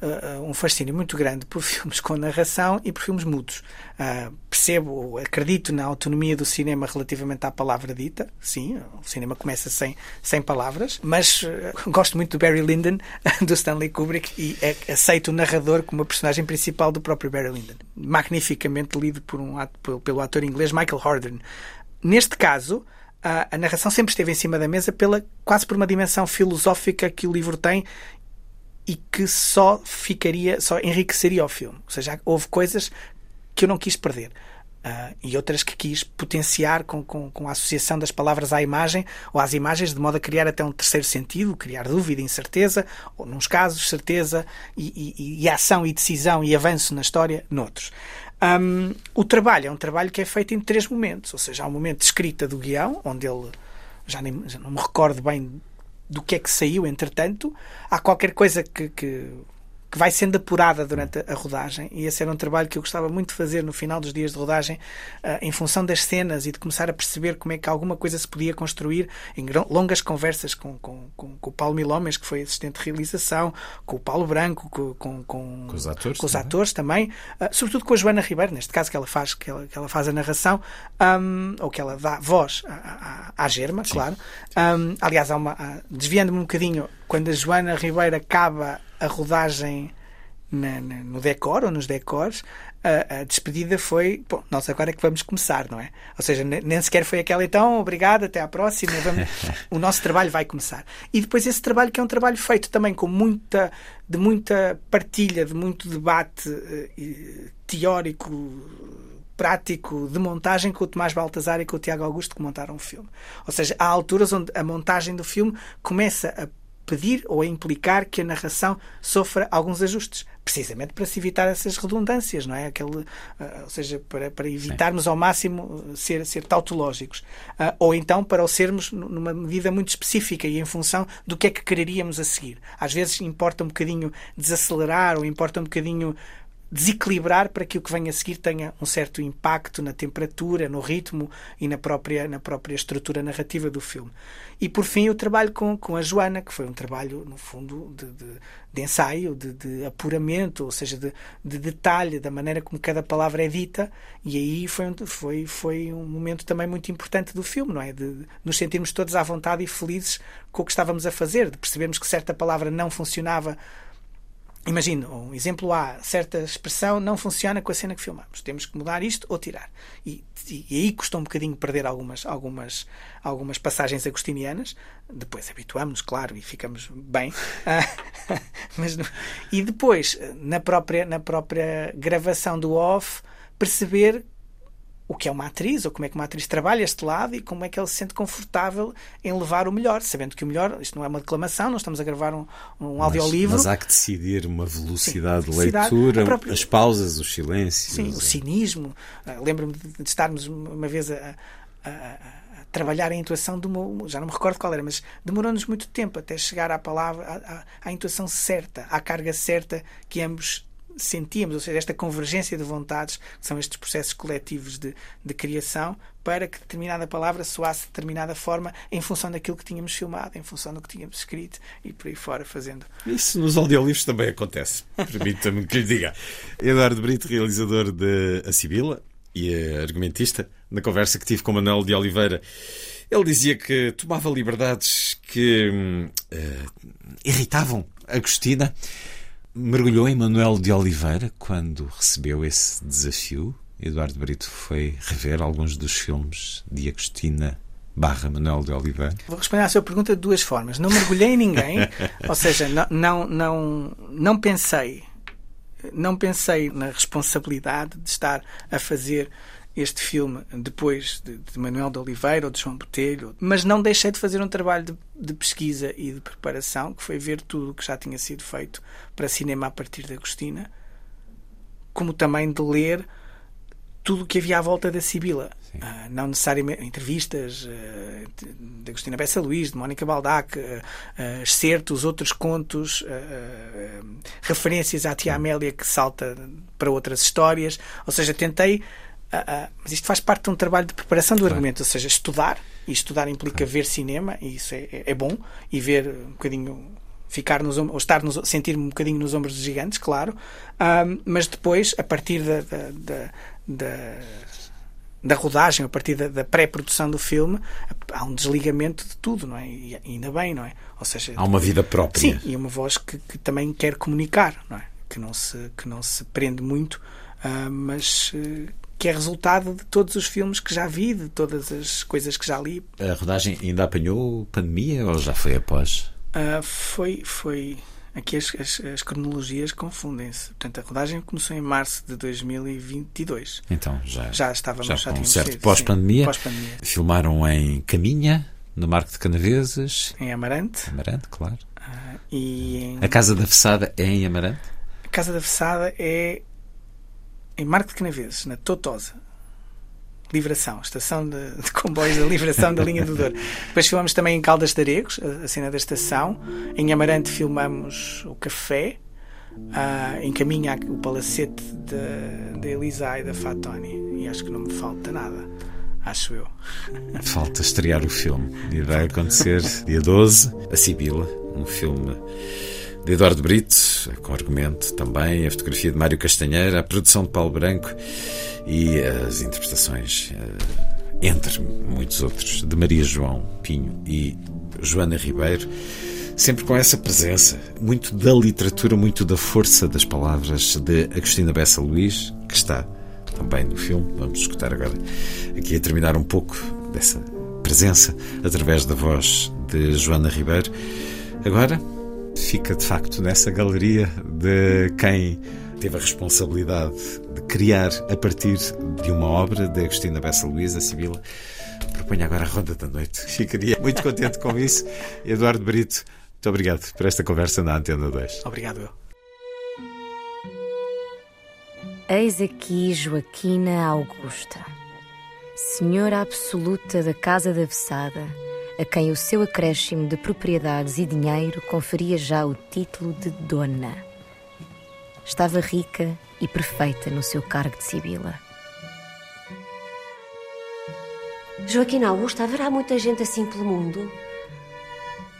uh, um fascínio muito grande por *laughs* filmes com narração e por filmes mudos. Uh, percebo, acredito na autonomia do cinema relativamente à palavra dita. Sim, o cinema começa sem, sem palavras, mas uh, *laughs* gosto muito do Barry Lyndon, *laughs* do Stanley Kubrick, e é, aceito o narrador como a personagem principal do próprio Barry Lyndon. Magnificamente lido por um, pelo, pelo ator inglês Michael Hordern. Neste caso, a, a narração sempre esteve em cima da mesa pela quase por uma dimensão filosófica que o livro tem e que só ficaria, só enriqueceria o filme. Ou seja, houve coisas que eu não quis perder. Uh, e outras que quis potenciar com, com, com, a associação das palavras à imagem ou às imagens, de modo a criar até um terceiro sentido, criar dúvida, incerteza, ou, nos casos, certeza e, e, e ação e decisão e avanço na história, noutros. Um, o trabalho é um trabalho que é feito em três momentos, ou seja, há um momento de escrita do guião, onde ele, já, nem, já não me recordo bem do que é que saiu, entretanto, há qualquer coisa que, que que vai sendo apurada durante a rodagem e esse era um trabalho que eu gostava muito de fazer no final dos dias de rodagem uh, em função das cenas e de começar a perceber como é que alguma coisa se podia construir em longas conversas com, com, com, com o Paulo Milhomes, que foi assistente de realização, com o Paulo Branco, com, com, com, os atores, com os também. atores também, uh, sobretudo com a Joana Ribeiro, neste caso que ela faz, que ela, que ela faz a narração, um, ou que ela dá voz à, à, à Germa, Sim. claro. Um, aliás, há uma, desviando-me um bocadinho, quando a Joana Ribeiro acaba a rodagem na, na, no decor ou nos decors, a, a, despedida foi, bom, nós agora é que vamos começar, não é? Ou seja, nem sequer foi aquela então, obrigado, até à próxima, vamos, *laughs* o nosso trabalho vai começar. E depois esse trabalho que é um trabalho feito também com muita, de muita partilha, de muito debate uh, teórico, prático de montagem com o Tomás Baltazar e com o Tiago Augusto que montaram o filme. Ou seja, há alturas onde a montagem do filme começa a pedir ou a implicar que a narração sofra alguns ajustes, precisamente para se evitar essas redundâncias, não é? Aquele, uh, ou seja, para, para evitarmos Sim. ao máximo ah, ser, ser tautológicos. Uh, ou então para o sermos numa medida muito específica e em função do que é que quereríamos a seguir. Às vezes importa um bocadinho desacelerar ou importa um bocadinho desequilibrar para que o que venha a seguir tenha um certo impacto na temperatura, no ritmo e na própria, na própria estrutura narrativa do filme. E por fim o trabalho com, com a Joana, que foi um trabalho, no fundo, de, de, de ensaio, de, de, apuramento, ou seja, de, de, detalhe da maneira como cada palavra é dita, e aí foi, foi, foi um momento também muito importante do filme, não é? De nos sentirmos todos à vontade e felizes com o que estávamos a fazer, de percebermos que certa palavra não funcionava Imagino, um exemplo A, certa expressão não funciona com a cena que filmamos. Temos que mudar isto ou tirar. E, e, e aí custa um bocadinho perder algumas, algumas, algumas passagens agostinianas. Depois habituamos-nos, claro, e ficamos bem. *laughs* *laughs* Mas, e depois, na própria, na própria gravação do off, perceber o que é uma atriz, ou como é que uma atriz trabalha este lado e como é que ela se sente confortável em levar o melhor, sabendo que o melhor, isto não é uma declamação, não estamos a gravar um, um audiolivro. Mas há que decidir uma velocidade Sim, de leitura, própria... as pausas, os silêncios. Sim, o cinismo. Uh, Lembro-me de estarmos uma vez a, a, a trabalhar a intuação de uma, já não me recordo qual era, mas demorou-nos muito tempo até chegar à palavra, à, à, intuação certa, à carga certa que ambos sentíamos, ou seja, esta convergência de vontades, que são estes processos coletivos de, de criação, para que determinada palavra soasse de determinada forma em função daquilo que tínhamos filmado, em função do que tínhamos escrito e por aí fora fazendo. Isso nos audiolivros também acontece, permita-me que lhe diga. Eduardo Brito, realizador de A Sibila e argumentista, na conversa que tive com Manuel de Oliveira, ele dizia que tomava liberdades que uh, irritavam Agostina mergulhou em Manuel de Oliveira quando recebeu esse desafio. Eduardo Brito foi rever alguns dos filmes de Agostina barra Manuel de Oliveira? Vou responder à sua pergunta de duas formas. Não mergulhei em ninguém, *laughs* ou seja, não, não, não, não pensei não pensei na responsabilidade de estar a fazer este filme depois de, de, Manuel de Oliveira ou de João Botelho, mas não deixei de fazer um trabalho de, de, pesquisa e de preparação, que foi ver tudo o que já tinha sido feito para cinema a partir de Agostina, como também de ler tudo o que havia à volta da Sibila. Uh, não necessariamente entrevistas uh, de Agostina Bessa Luís, de Mónica Baldac, uh, uh, excertos, outros contos, referências à tia Amélia que salta para outras histórias. Ou seja, tentei Uh, uh, mas isto faz parte de um trabalho de preparação do claro. argumento, ou seja, estudar, e estudar implica claro. ver cinema, e isso é, é, é, bom, e ver um bocadinho ficar nos ou estar nos, sentir-me um bocadinho nos ombros dos gigantes, claro, um, mas depois, a partir da, da, da, da da rodagem, a partir da, da pré-produção do filme, há um desligamento de tudo, não é? E ainda bem, não é? Ou seja, há uma vida própria. Sim, e uma voz que, que também quer comunicar, não é? Que não se, que não se prende muito, uh, mas uh, que é resultado de todos os filmes que já vi, de todas as coisas que já li. A rodagem ainda apanhou pandemia ou já foi após? Uh, foi, foi. Aqui as, as, as cronologias confundem-se. Portanto, a rodagem começou em março de 2022. Então, já, já estávamos já, já com um certo pós-pandemia. Pós Filmaram em Caminha, no Marco de Canaveses. Em Amarante. Amarante, claro. Uh, e em... A Casa da Fessada é em Amarante? A Casa da Fessada é em Marco de Canaveses, na Totosa. Livração, estação de, de, comboios da Livração da linha do Douro. Depois filmamos também em Caldas de Aregos, a, a cena da estação. Em Amarante filmamos o café. Uh, em caminho o palacete da Elisa e da Fatoni. E acho que não me falta nada. Acho eu. Falta estrear o filme. E vai acontecer dia 12, A Sibila, um filme de Eduardo Brito, com argumento também, a fotografia de Mário Castanheira, a produção de Paulo Branco e as interpretações, eh, entre muitos outros, de Maria João Pinho e Joana Ribeiro, sempre com essa presença, muito da literatura, muito da força das palavras de Agostina Bessa Luís, que está também no filme. Vamos escutar agora aqui a terminar um pouco dessa presença através da voz de Joana Ribeiro. Agora, fica de facto nessa galeria de quem teve a responsabilidade de criar a partir de uma obra de Agostina Bessa Luísa, Sibila. Proponho agora a Ronda da Noite. Ficaria muito contente com isso. Eduardo Brito, muito obrigado por esta conversa na Antena 2. Obrigado eu. Eis aqui Joaquina Augusta, senhora absoluta da Casa da Vessada a quem o seu acréscimo de propriedades e dinheiro conferia já o título de dona. Estava rica e perfeita no seu cargo de Sibila. Joaquim Augusto, haverá muita gente assim pelo mundo?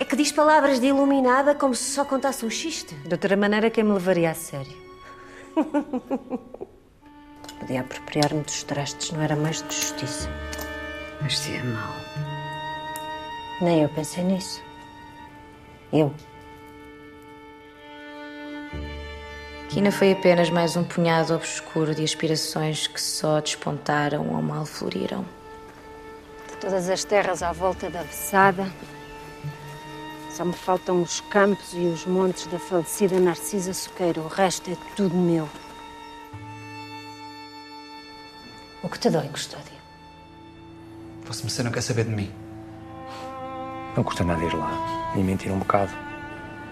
É que diz palavras de iluminada como se só contasse um xiste. De outra maneira, quem me levaria a sério? *laughs* Podia apropriar-me dos trastes, não era mais de justiça. Mas se é mau. Nem eu pensei nisso. Eu. Quina foi apenas mais um punhado obscuro de aspirações que só despontaram ou mal floriram. De todas as terras à volta da Vessada, só me faltam os campos e os montes da falecida Narcisa Soqueira. O resto é tudo meu. O que te dói, Custódia? Vossa não quer saber de mim. Não custa nada ir lá e mentir um bocado.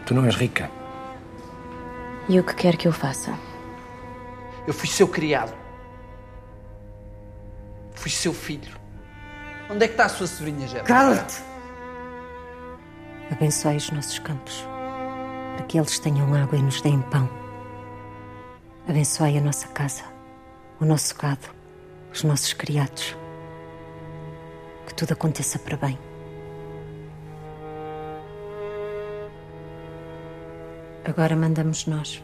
Tu não és rica. E o que quer que eu faça? Eu fui seu criado. Fui seu filho. Onde é que está a sua sobrinha, Gera? Cala-te! Abençoe os nossos campos, para que eles tenham água e nos deem pão. Abençoe a nossa casa, o nosso gado, os nossos criados. Que tudo aconteça para bem. Agora mandamos nós.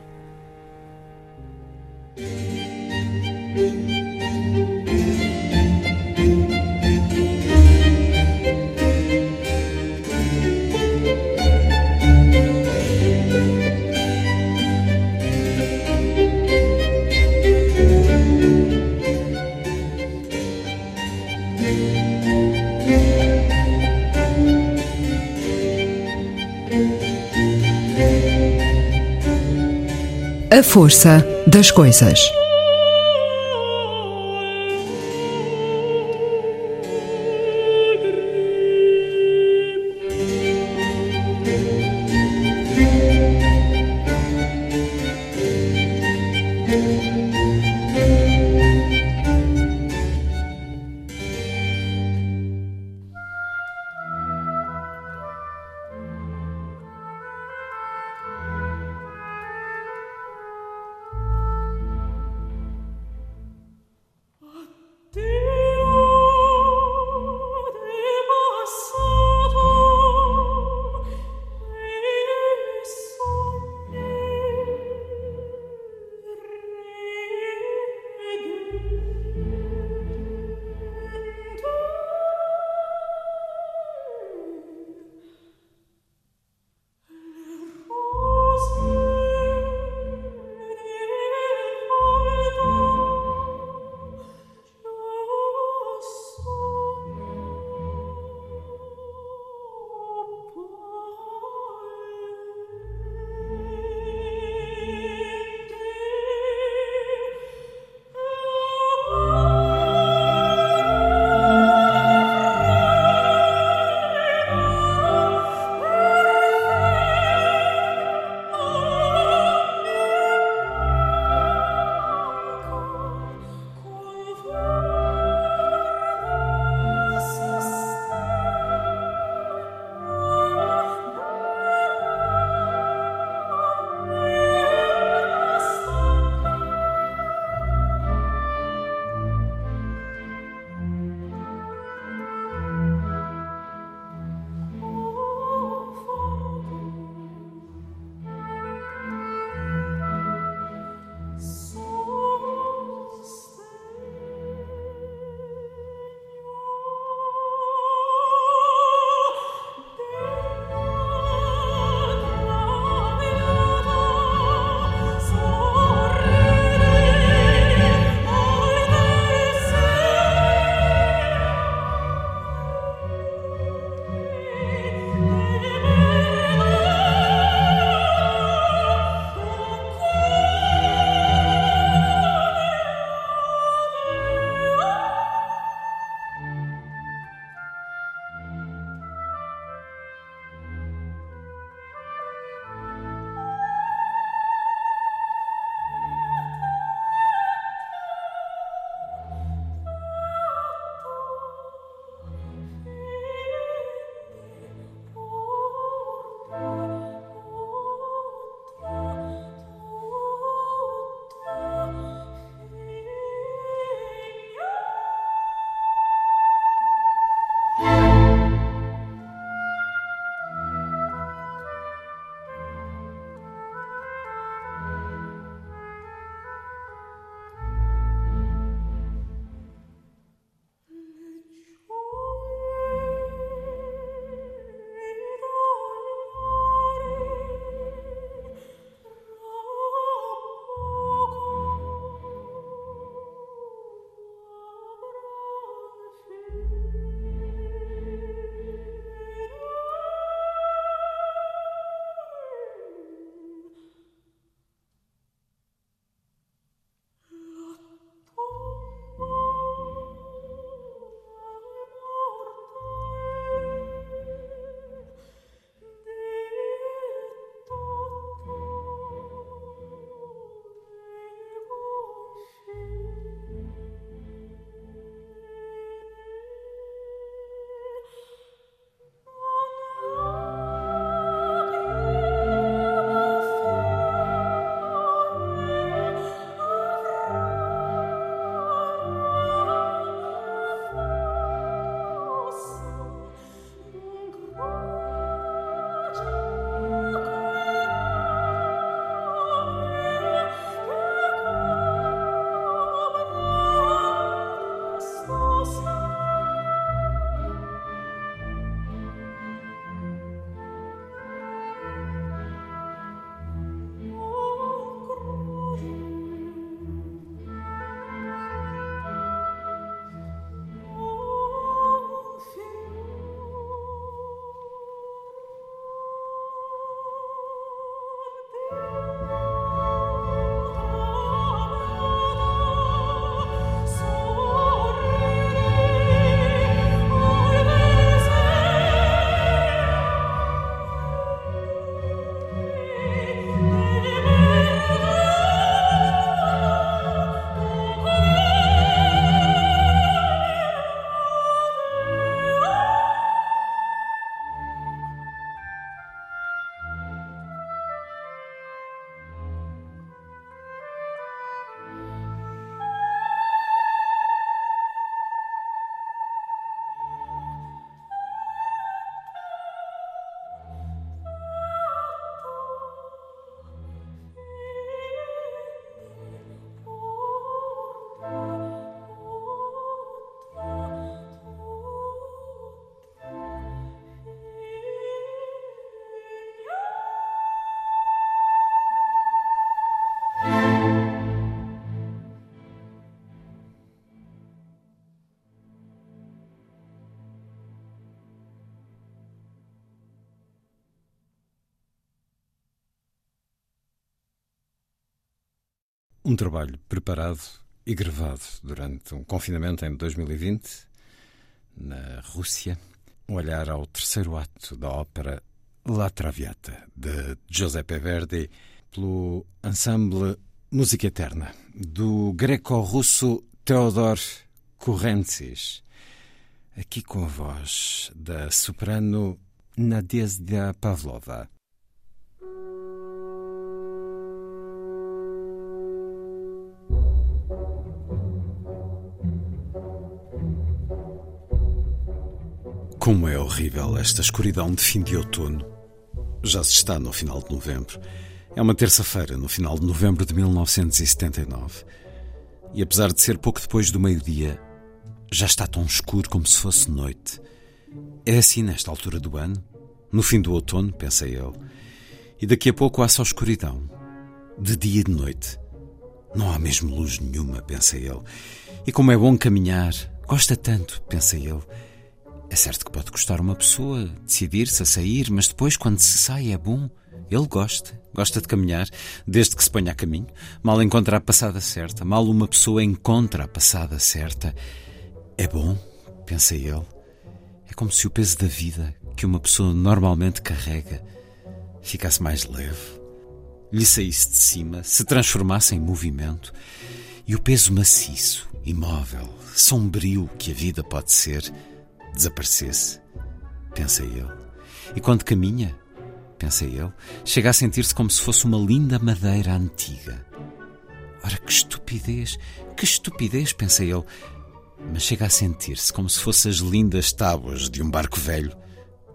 A força das coisas. Um trabalho preparado e gravado durante um confinamento em 2020, na Rússia. Um olhar ao terceiro ato da ópera La Traviata, de Giuseppe Verdi, pelo ensemble Música Eterna, do greco-russo Theodor Kurentsis. Aqui com a voz da soprano Nadezhda Pavlova. Como é horrível esta escuridão de fim de outono. Já se está no final de novembro. É uma terça-feira, no final de novembro de 1979. E apesar de ser pouco depois do meio-dia, já está tão escuro como se fosse noite. É assim nesta altura do ano, no fim do outono, pensa ele. E daqui a pouco há só escuridão, de dia e de noite. Não há mesmo luz nenhuma, pensa ele. E como é bom caminhar, gosta tanto, pensa ele. É certo que pode custar uma pessoa decidir-se a sair, mas depois, quando se sai, é bom. Ele gosta, gosta de caminhar, desde que se ponha a caminho. Mal encontra a passada certa, mal uma pessoa encontra a passada certa. É bom, pensa ele. É como se o peso da vida, que uma pessoa normalmente carrega, ficasse mais leve, lhe saísse de cima, se transformasse em movimento. E o peso maciço, imóvel, sombrio que a vida pode ser desaparecesse, pensa ele. E quando caminha, pensa ele, chega a sentir-se como se fosse uma linda madeira antiga. Ora, que estupidez, que estupidez, pensa ele, mas chega a sentir-se como se fossem as lindas tábuas de um barco velho.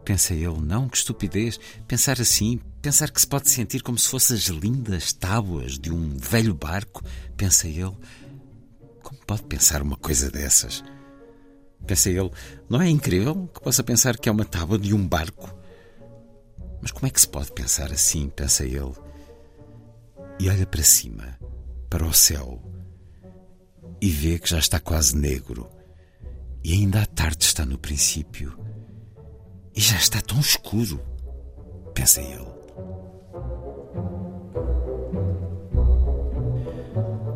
Pensa ele, não, que estupidez, pensar assim, pensar que se pode sentir como se fossem as lindas tábuas de um velho barco, pensa ele. Como pode pensar uma coisa dessas? Pensa ele, não é incrível que possa pensar que é uma tábua de um barco? Mas como é que se pode pensar assim? Pensa ele. E olha para cima, para o céu, e vê que já está quase negro. E ainda a tarde está no princípio. E já está tão escuro, pensa ele.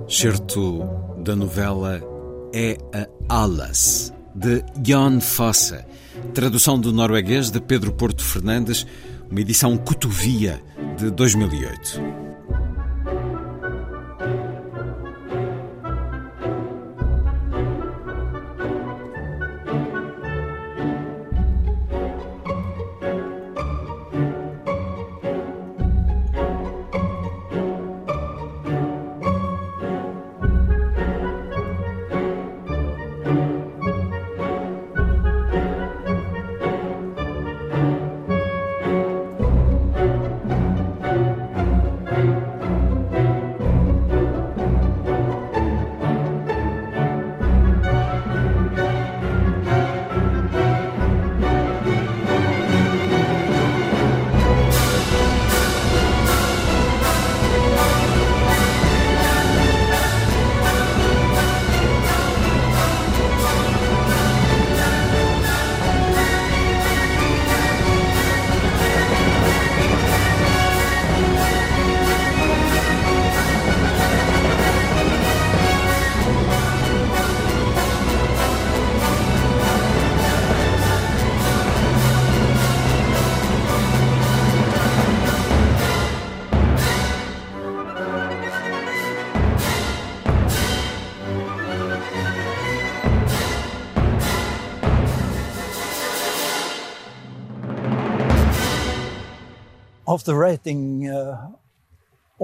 Certo da novela é a Alas de Jan Fosse, tradução do norueguês de Pedro Porto Fernandes, uma edição cotovia de 2008.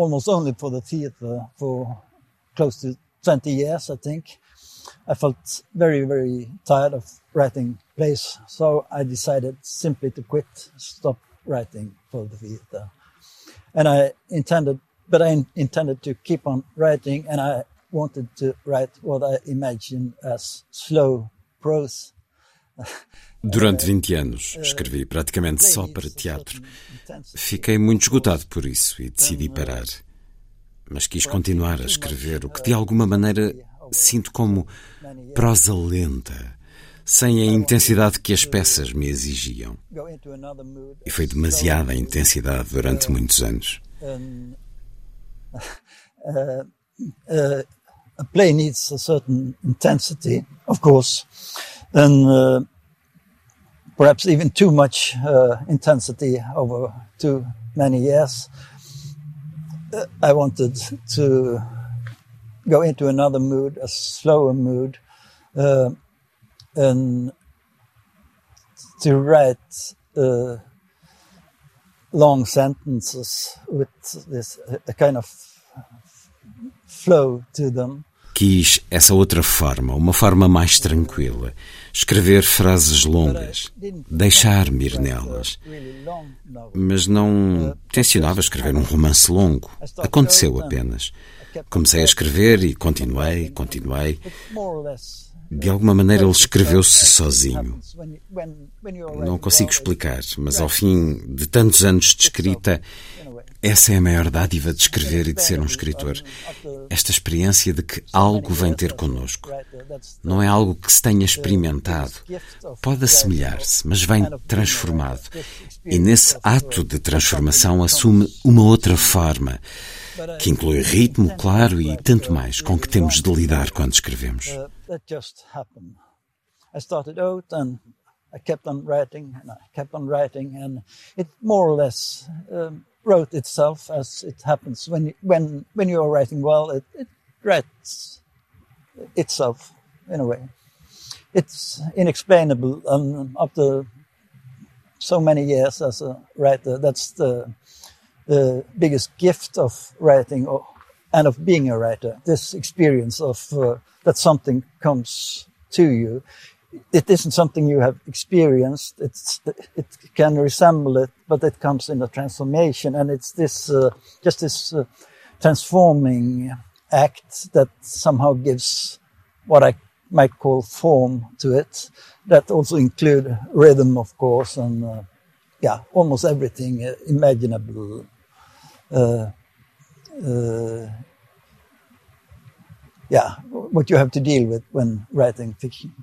Almost only for the theater for close to 20 years, I think, I felt very, very tired of writing plays. So I decided simply to quit, stop writing for the theater. And I intended, but I intended to keep on writing and I wanted to write what I imagined as slow prose. Durante 20 anos escrevi praticamente só para teatro. Fiquei muito esgotado por isso e decidi parar. Mas quis continuar a escrever o que de alguma maneira sinto como prosa lenta, sem a intensidade que as peças me exigiam. E foi demasiada intensidade durante muitos anos. a play needs a certain intensity, of course, and uh, perhaps even too much uh, intensity over too many years. Uh, I wanted to go into another mood, a slower mood, uh, and to write uh, long sentences with this a kind of flow to them. Quis essa outra forma, uma forma mais tranquila. Escrever frases longas, deixar-me ir nelas. Mas não tencionava escrever um romance longo. Aconteceu apenas. Comecei a escrever e continuei, continuei. De alguma maneira ele escreveu-se sozinho. Não consigo explicar, mas ao fim de tantos anos de escrita, essa é a maior dádiva de escrever e de ser um escritor. Esta experiência de que algo vem ter connosco. Não é algo que se tenha experimentado. Pode assemelhar-se, mas vem transformado. E nesse ato de transformação assume uma outra forma, que inclui ritmo, claro, e tanto mais com que temos de lidar quando escrevemos. I kept on writing and I kept on writing, and it more or less um, wrote itself as it happens when when when you are writing well. It, it writes itself in a way. It's inexplainable, and after so many years as a writer, that's the the biggest gift of writing or, and of being a writer. This experience of uh, that something comes to you it isn't something you have experienced. It's it can resemble it, but it comes in a transformation, and it's this uh, just this uh, transforming act that somehow gives what I might call form to it. That also include rhythm, of course, and uh, yeah, almost everything imaginable. Uh, uh, yeah, what you have to deal with when writing fiction.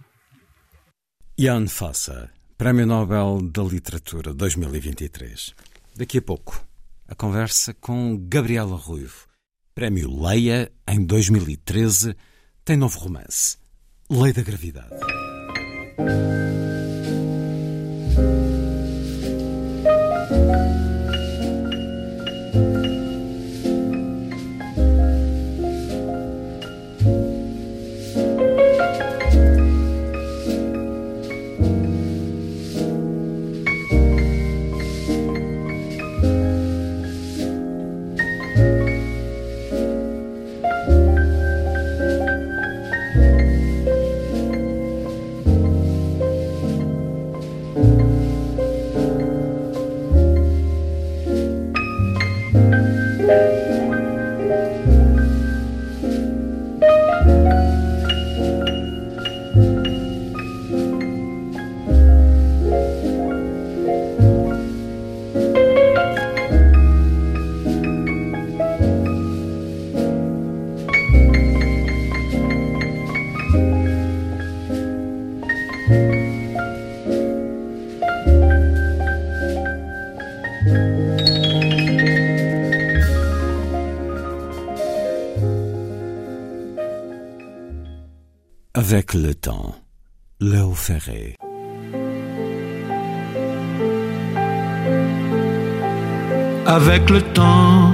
Jan Fossa, Prémio Nobel da Literatura 2023. Daqui a pouco, a conversa com Gabriela Ruivo. Prémio Leia, em 2013, tem novo romance, Lei da Gravidade. Avec le temps, Léo Ferré. Avec le temps,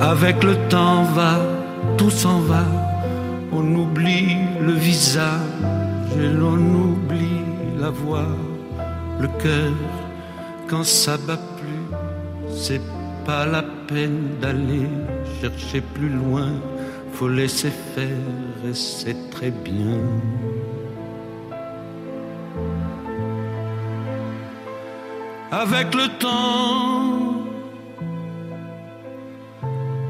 avec le temps va, tout s'en va, on oublie le visage et l'on oublie la voix, le cœur, quand ça bat plus, c'est pas la peine d'aller chercher plus loin faut laisser faire et c'est très bien. Avec le temps,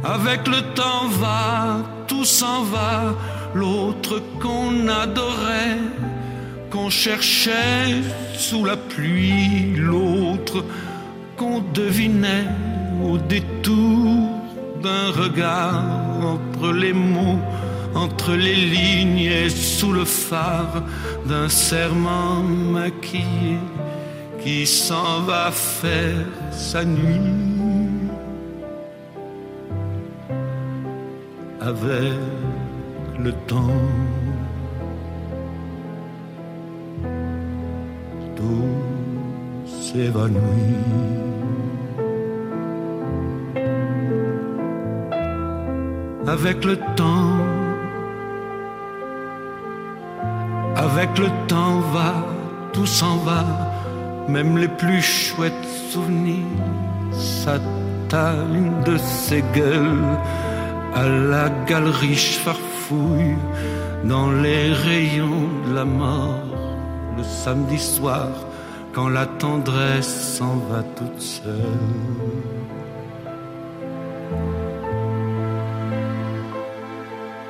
avec le temps va, tout s'en va, l'autre qu'on adorait, qu'on cherchait sous la pluie, l'autre qu'on devinait au détour d'un regard entre les mots, entre les lignes et sous le phare d'un serment maquillé qui s'en va faire sa nuit. avec le temps. Tout s'évanouit. Avec le temps, avec le temps va, tout s'en va, même les plus chouettes souvenirs s'attallent de ses gueules à la galerie farfouille dans les rayons de la mort le samedi soir quand la tendresse s'en va toute seule.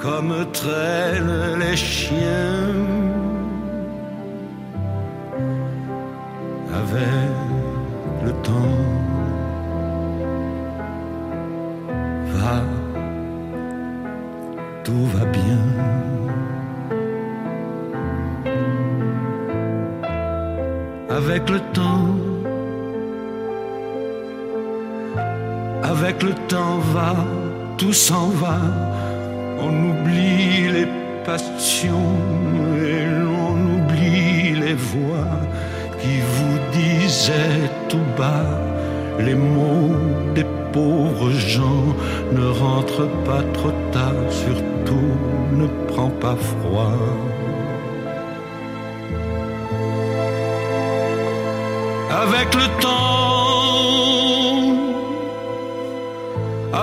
comme traînent les chiens. Avec le temps va, tout va bien. Avec le temps, avec le temps va, tout s'en va on oublie les passions et l'on oublie les voix qui vous disaient tout bas les mots des pauvres gens. Ne rentre pas trop tard, surtout ne prends pas froid. Avec le temps,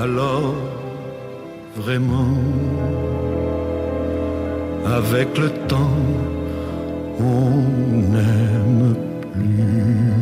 Alors, vraiment, avec le temps, on n'aime plus.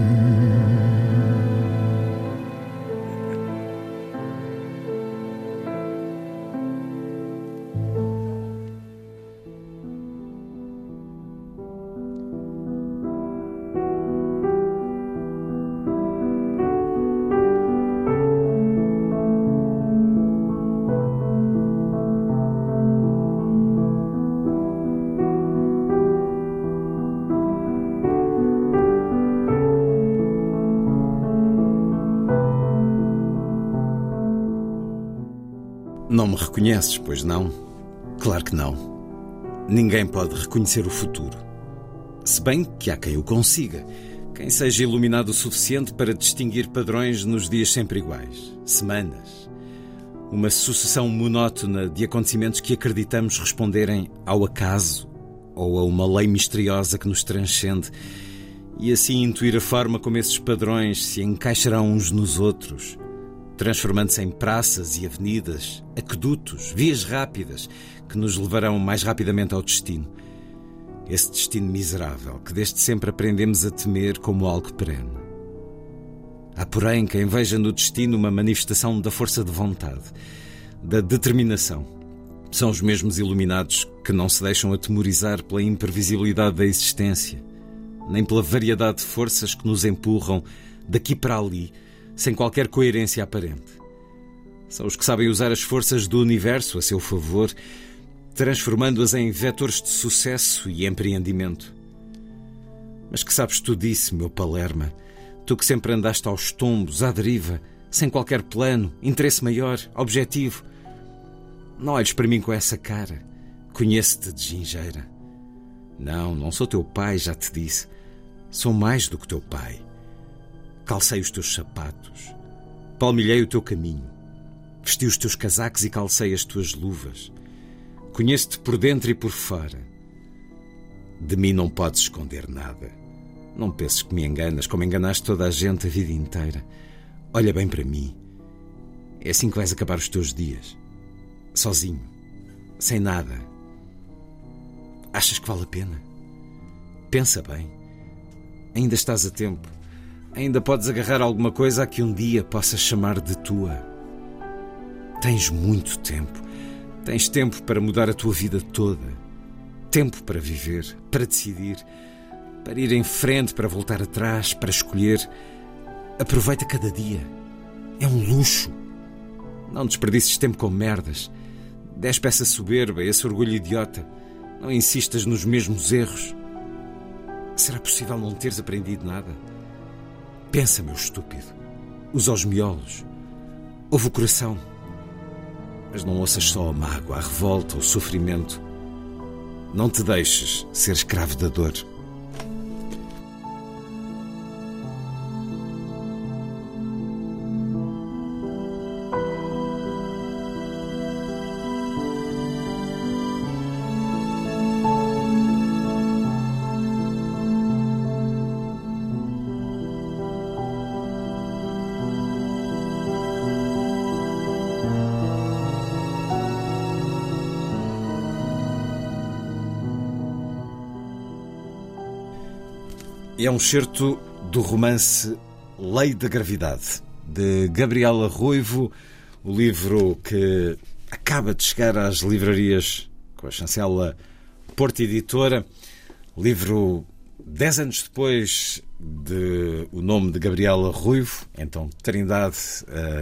Não me reconheces, pois não? Claro que não. Ninguém pode reconhecer o futuro. Se bem que há quem o consiga. Quem seja iluminado o suficiente para distinguir padrões nos dias sempre iguais. Semanas. Uma sucessão monótona de acontecimentos que acreditamos responderem ao acaso ou a uma lei misteriosa que nos transcende e assim intuir a forma como esses padrões se encaixarão uns nos outros transformando-se em praças e avenidas, aquedutos, vias rápidas que nos levarão mais rapidamente ao destino. Esse destino miserável que desde sempre aprendemos a temer como algo perene. Há, porém, quem veja no destino uma manifestação da força de vontade, da determinação. São os mesmos iluminados que não se deixam atemorizar pela imprevisibilidade da existência, nem pela variedade de forças que nos empurram daqui para ali sem qualquer coerência aparente. São os que sabem usar as forças do universo a seu favor, transformando-as em vetores de sucesso e empreendimento. Mas que sabes tu disso, meu Palerma? Tu que sempre andaste aos tombos, à deriva, sem qualquer plano, interesse maior, objetivo. Não olhes para mim com essa cara. Conheço-te de gingeira. Não, não sou teu pai, já te disse. Sou mais do que teu pai. Calcei os teus sapatos. Palmilhei o teu caminho. Vesti os teus casacos e calcei as tuas luvas. Conheço-te por dentro e por fora. De mim não podes esconder nada. Não penses que me enganas, como enganaste toda a gente a vida inteira. Olha bem para mim. É assim que vais acabar os teus dias. Sozinho. Sem nada. Achas que vale a pena? Pensa bem. Ainda estás a tempo. Ainda podes agarrar alguma coisa a que um dia possas chamar de tua. Tens muito tempo. Tens tempo para mudar a tua vida toda. Tempo para viver, para decidir, para ir em frente, para voltar atrás, para escolher. Aproveita cada dia. É um luxo. Não desperdices tempo com merdas. Despe essa soberba, esse orgulho idiota. Não insistas nos mesmos erros. Será possível não teres aprendido nada? Pensa, meu estúpido. Usa os miolos. Ouve o coração. Mas não ouças só a mágoa, a revolta, o sofrimento. Não te deixes ser escravo da dor. É um certo do romance Lei da Gravidade, de Gabriela Ruivo, o livro que acaba de chegar às livrarias com a chancela Porta Editora, livro dez anos depois de o nome de Gabriela Ruivo, então Trindade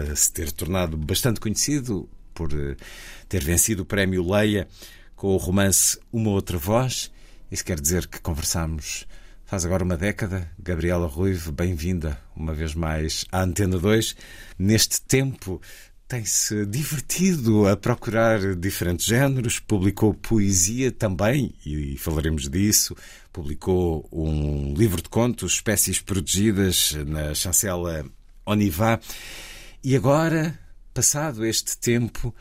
a se ter tornado bastante conhecido por ter vencido o prémio Leia com o romance Uma Outra Voz. Isso quer dizer que conversamos Faz agora uma década. Gabriela Ruivo, bem-vinda uma vez mais à Antena 2. Neste tempo tem-se divertido a procurar diferentes géneros, publicou poesia também, e falaremos disso. Publicou um livro de contos, Espécies Protegidas, na chancela Onivá. E agora, passado este tempo,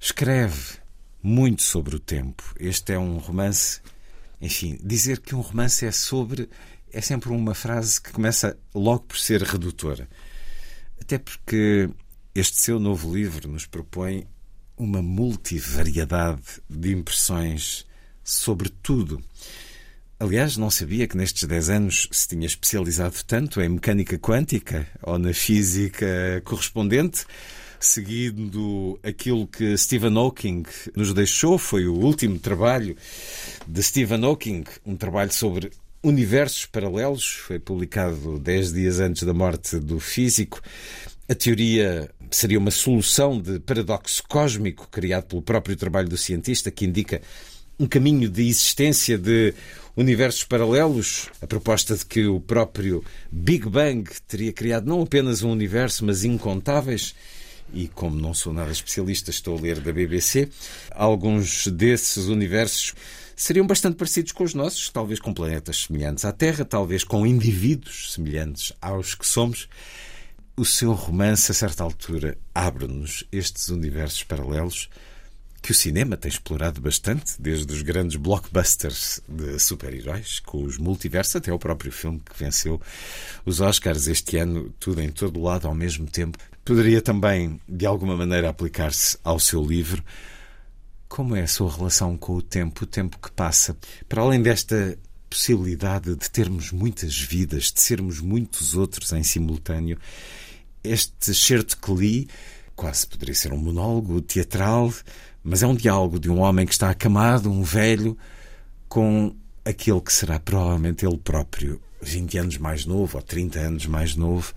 escreve muito sobre o tempo. Este é um romance enfim, dizer que um romance é sobre é sempre uma frase que começa logo por ser redutora. Até porque este seu novo livro nos propõe uma multivariedade de impressões sobre tudo. Aliás, não sabia que nestes 10 anos se tinha especializado tanto em mecânica quântica ou na física correspondente seguindo aquilo que Stephen Hawking nos deixou, foi o último trabalho de Stephen Hawking, um trabalho sobre universos paralelos, foi publicado dez dias antes da morte do físico. A teoria seria uma solução de paradoxo cósmico criado pelo próprio trabalho do cientista, que indica um caminho de existência de universos paralelos, a proposta de que o próprio Big Bang teria criado não apenas um universo, mas incontáveis e como não sou nada especialista, estou a ler da BBC, alguns desses universos seriam bastante parecidos com os nossos, talvez com planetas semelhantes à Terra, talvez com indivíduos semelhantes aos que somos. O seu romance, a certa altura, abre-nos estes universos paralelos que o cinema tem explorado bastante, desde os grandes blockbusters de super-heróis, com os multiversos, até o próprio filme que venceu os Oscars este ano, tudo em todo lado ao mesmo tempo. Poderia também, de alguma maneira, aplicar-se ao seu livro. Como é a sua relação com o tempo, o tempo que passa? Para além desta possibilidade de termos muitas vidas, de sermos muitos outros em simultâneo, este certo que li quase poderia ser um monólogo teatral, mas é um diálogo de um homem que está acamado, um velho, com aquele que será provavelmente ele próprio, 20 anos mais novo ou 30 anos mais novo.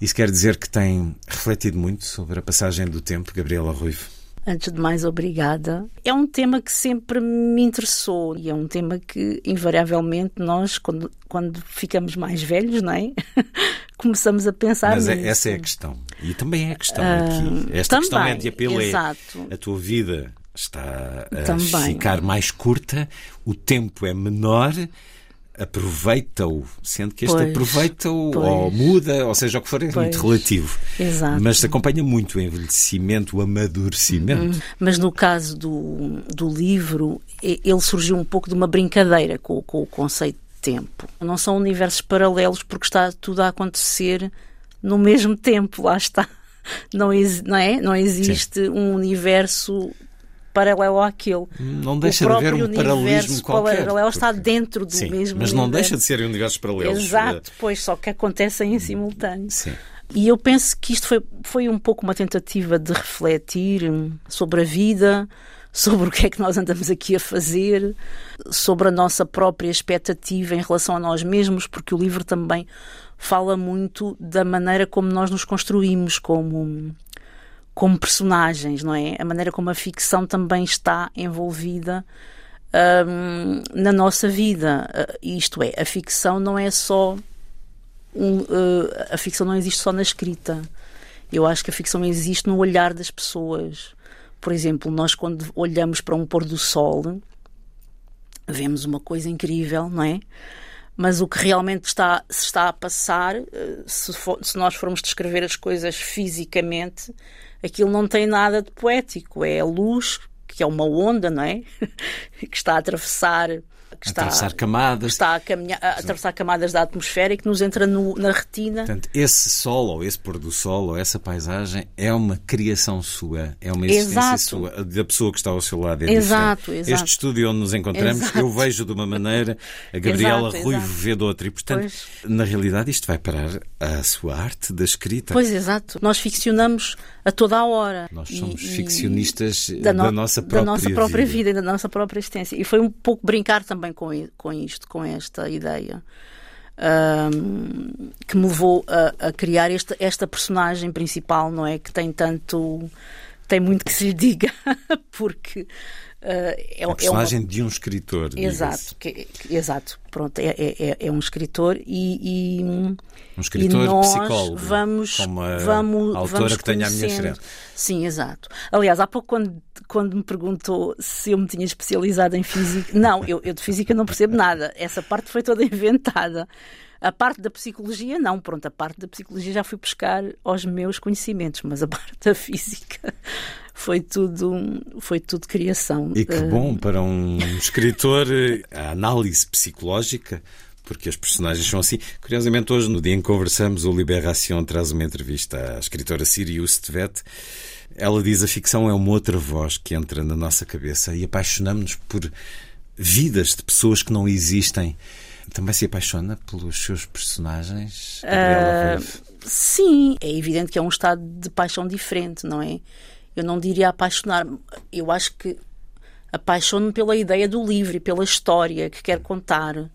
Isso quer dizer que tem refletido muito sobre a passagem do tempo, Gabriela Ruivo? Antes de mais, obrigada. É um tema que sempre me interessou e é um tema que, invariavelmente, nós, quando, quando ficamos mais velhos, não é? *laughs* começamos a pensar Mas é, nisso. essa é a questão. E também é a questão uh, aqui. Esta também, questão é de apelo exato. é a tua vida está a também. ficar mais curta, o tempo é menor, aproveita-o, sendo que este aproveita-o ou muda, ou seja, o que for, é Pois. muito relativo. Exato. Mas acompanha muito o envelhecimento, o amadurecimento. Hum, Mas no caso do, do livro, ele surgiu um pouco de uma brincadeira com, com o conceito de tempo. Não são universos paralelos porque está tudo a acontecer no mesmo tempo, lá está. Não, não é? Não existe um universo paralelo àquele. Não O deixa de haver um paralelismo qualquer. paralelo está porque- dentro do Sim, mesmo mas não universo. deixa de serem universos paralelos. Exato, pois, só que acontecem em simultâneo. Sim. E eu penso que isto foi, foi um pouco uma tentativa de refletir hum, sobre a vida, sobre o que é que nós andamos aqui a fazer, sobre a nossa própria expectativa em relação a nós mesmos, porque o livro também fala muito da maneira como nós nos construímos como, como personagens, não é? A maneira como a ficção também está envolvida hum, na nossa vida. Uh, isto é, a ficção não é só um, uh, a ficção não existe só na escrita. Eu acho que a ficção existe no olhar das pessoas. Por exemplo, nós quando olhamos para um pôr do sol, vemos uma coisa incrível, não é? Mas o que realmente está, se está a passar, eh, se, for- se nós formos descrever as coisas fisicamente, aquilo não tem nada de poético. É a luz, que é uma onda, não é? *laughs* que está a atravessar. Que está, Atravessar camadas. que está a, caminhar, a atravessar camadas da atmosfera e que nos entra no- na retina. Portanto, esse sol, ou esse pôr do sol, ou essa paisagem é uma criação sua, é uma existência Exato. sua, da pessoa que está ao seu lado. É Exato, diferente. exato. Este estúdio onde nos encontramos, Exato. eu vejo de uma maneira, a Gabriela Exato, exato. vê de outra. E, portanto, Pois. na realidade, isto vai parar à sua arte da escrita. Pois, exato. Nós ficcionamos a toda a hora. Nós E- somos e- ficcionistas da, da, no- nossa da própria nossa própria vida. vida. e da nossa própria existência. E foi um pouco brincar também com, com isto, com esta ideia. ahm, que me levou a, a criar esta, esta personagem principal, não é? Que tem tanto. tem muito que se lhe diga, *laughs* porque. Ah, é, A é uma- personagem de um escritor. Exato, que- que- exato. Pronto, é, é, é- é um escritor e, e Um escritor e nós psicólogo, Vamos, como a vamos, autora vamos que tenho à minha frente. Sim, exato. Aliás, há pouco quando, quando me perguntou se eu me tinha especializado em física, não, eu, eu de física não percebo nada. Essa parte foi toda *laughs* inventada. A parte da psicologia, não. Pronto, a parte da psicologia já fui buscar aos meus conhecimentos, mas a *laughs* parte da física foi tudo, foi tudo criação. E que Eh, bom para um *laughs* escritor eh, a análise psicológica, porque as personagens são assim. Curiosamente, hoje, no dia em que conversamos, o Libération traz uma entrevista à escritora Sirius Tvet. Ela diz a ficção é uma outra voz que entra na nossa cabeça e apaixonamos-nos por vidas de pessoas que não existem. Também se apaixona pelos seus personagens, Ruivo? sim, é evidente que é um estado de paixão diferente, não é? Eu não diria apaixonar-me. Eu acho que apaixono-me pela ideia do livro e pela história que quero contar.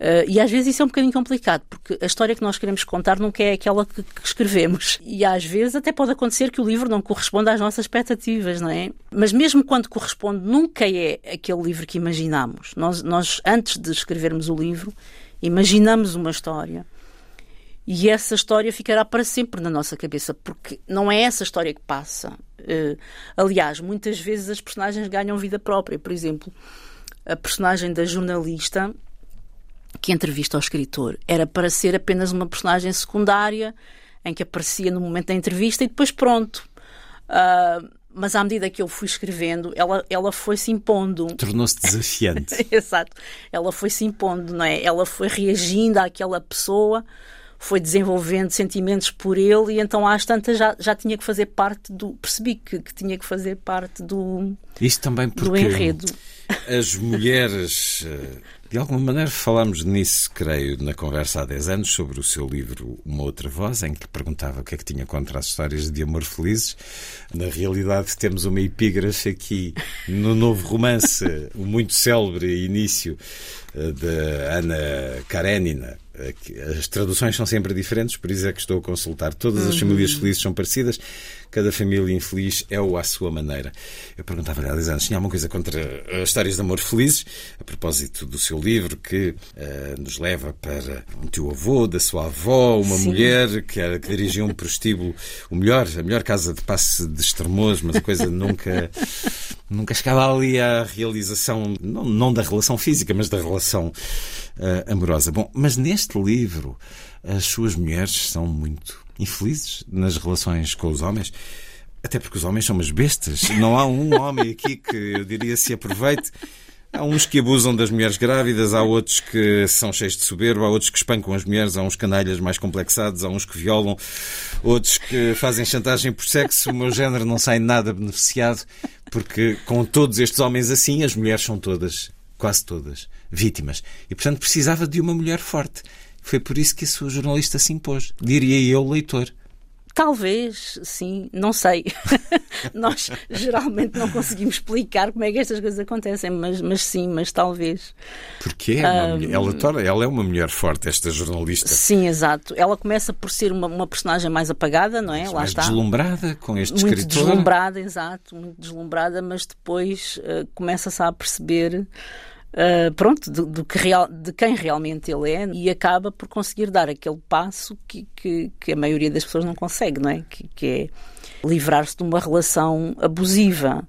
Ah, e às vezes isso é um bocadinho complicado, porque a história que nós queremos contar nunca é aquela que, que escrevemos. E às vezes até pode acontecer que o livro não corresponda às nossas expectativas, não é? Mas mesmo quando corresponde, nunca é aquele livro que imaginámos. Nós, nós antes de escrevermos o livro, imaginamos uma história. E essa história ficará para sempre na nossa cabeça, porque não é essa história que passa. Eh, aliás, muitas vezes as personagens ganham vida própria. Por exemplo, a personagem da jornalista que entrevista ao escritor era para ser apenas uma personagem secundária em que aparecia no momento da entrevista e depois pronto. Ah, mas à medida que eu fui escrevendo, ela, ela foi se impondo. Tornou-se desafiante. *laughs* Exato. Ela foi se impondo, não é? Ela foi reagindo àquela pessoa, foi desenvolvendo sentimentos por ele e então às tantas já, já tinha que fazer parte do. Percebi que, que tinha que fazer parte do, Isto também do porque enredo. as mulheres, eh, de alguma maneira falámos nisso, creio, na conversa há 10 anos, sobre o seu livro Uma Outra Voz, em que perguntava o que é que tinha contra as histórias de amor felizes. Na realidade, temos uma epígrafe aqui no novo romance, o muito célebre início eh, de Ana Karenina, As traduções são sempre diferentes, por isso é que estou a consultar. Todas as Uhum. famílias felizes são parecidas, cada família infeliz é o à sua maneira. Eu perguntava-lhe há 10 anos, tinha alguma coisa contra as histórias de amor felizes, a propósito do seu livro, que eh, nos leva para um teu avô, da sua avó, uma Sim. mulher que, era, que dirigia um prostíbulo, o melhor, a melhor casa de passe de extremoso, mas a coisa nunca, *laughs* nunca chegava ali à realização, não, não da relação física, mas da relação eh, amorosa. Bom, mas neste livro, as suas mulheres são muito infelizes nas relações com os homens. Até porque os homens são umas bestas. Não há um homem aqui que eu diria se aproveite. Há uns que abusam das mulheres grávidas, há outros que são cheios de soberba, há outros que espancam as mulheres, há uns canalhas mais complexados, há uns que violam, outros que fazem chantagem por sexo. O meu género não sai nada beneficiado, porque com todos estes homens assim, as mulheres são todas, quase todas, vítimas. E portanto precisava de uma mulher forte. Foi por isso que a sua jornalista se impôs. Diria eu, leitor. Talvez, sim, não sei. *laughs* Nós geralmente não conseguimos explicar como é que estas coisas acontecem, mas, mas sim, mas talvez. Porque é uma Ah, mulher, ela, torna- ela é uma mulher forte, esta jornalista. Sim, exato. Ela começa por ser uma, uma personagem mais apagada, não é? Lá mais está. deslumbrada com este muito escritor. deslumbrada, exato, muito deslumbrada, mas depois eh, começa-se a perceber eh, pronto, do, do que real, de quem realmente ele é e acaba por conseguir dar aquele passo que, que, que a maioria das pessoas não consegue, não é? Que, que é livrar-se de uma relação abusiva.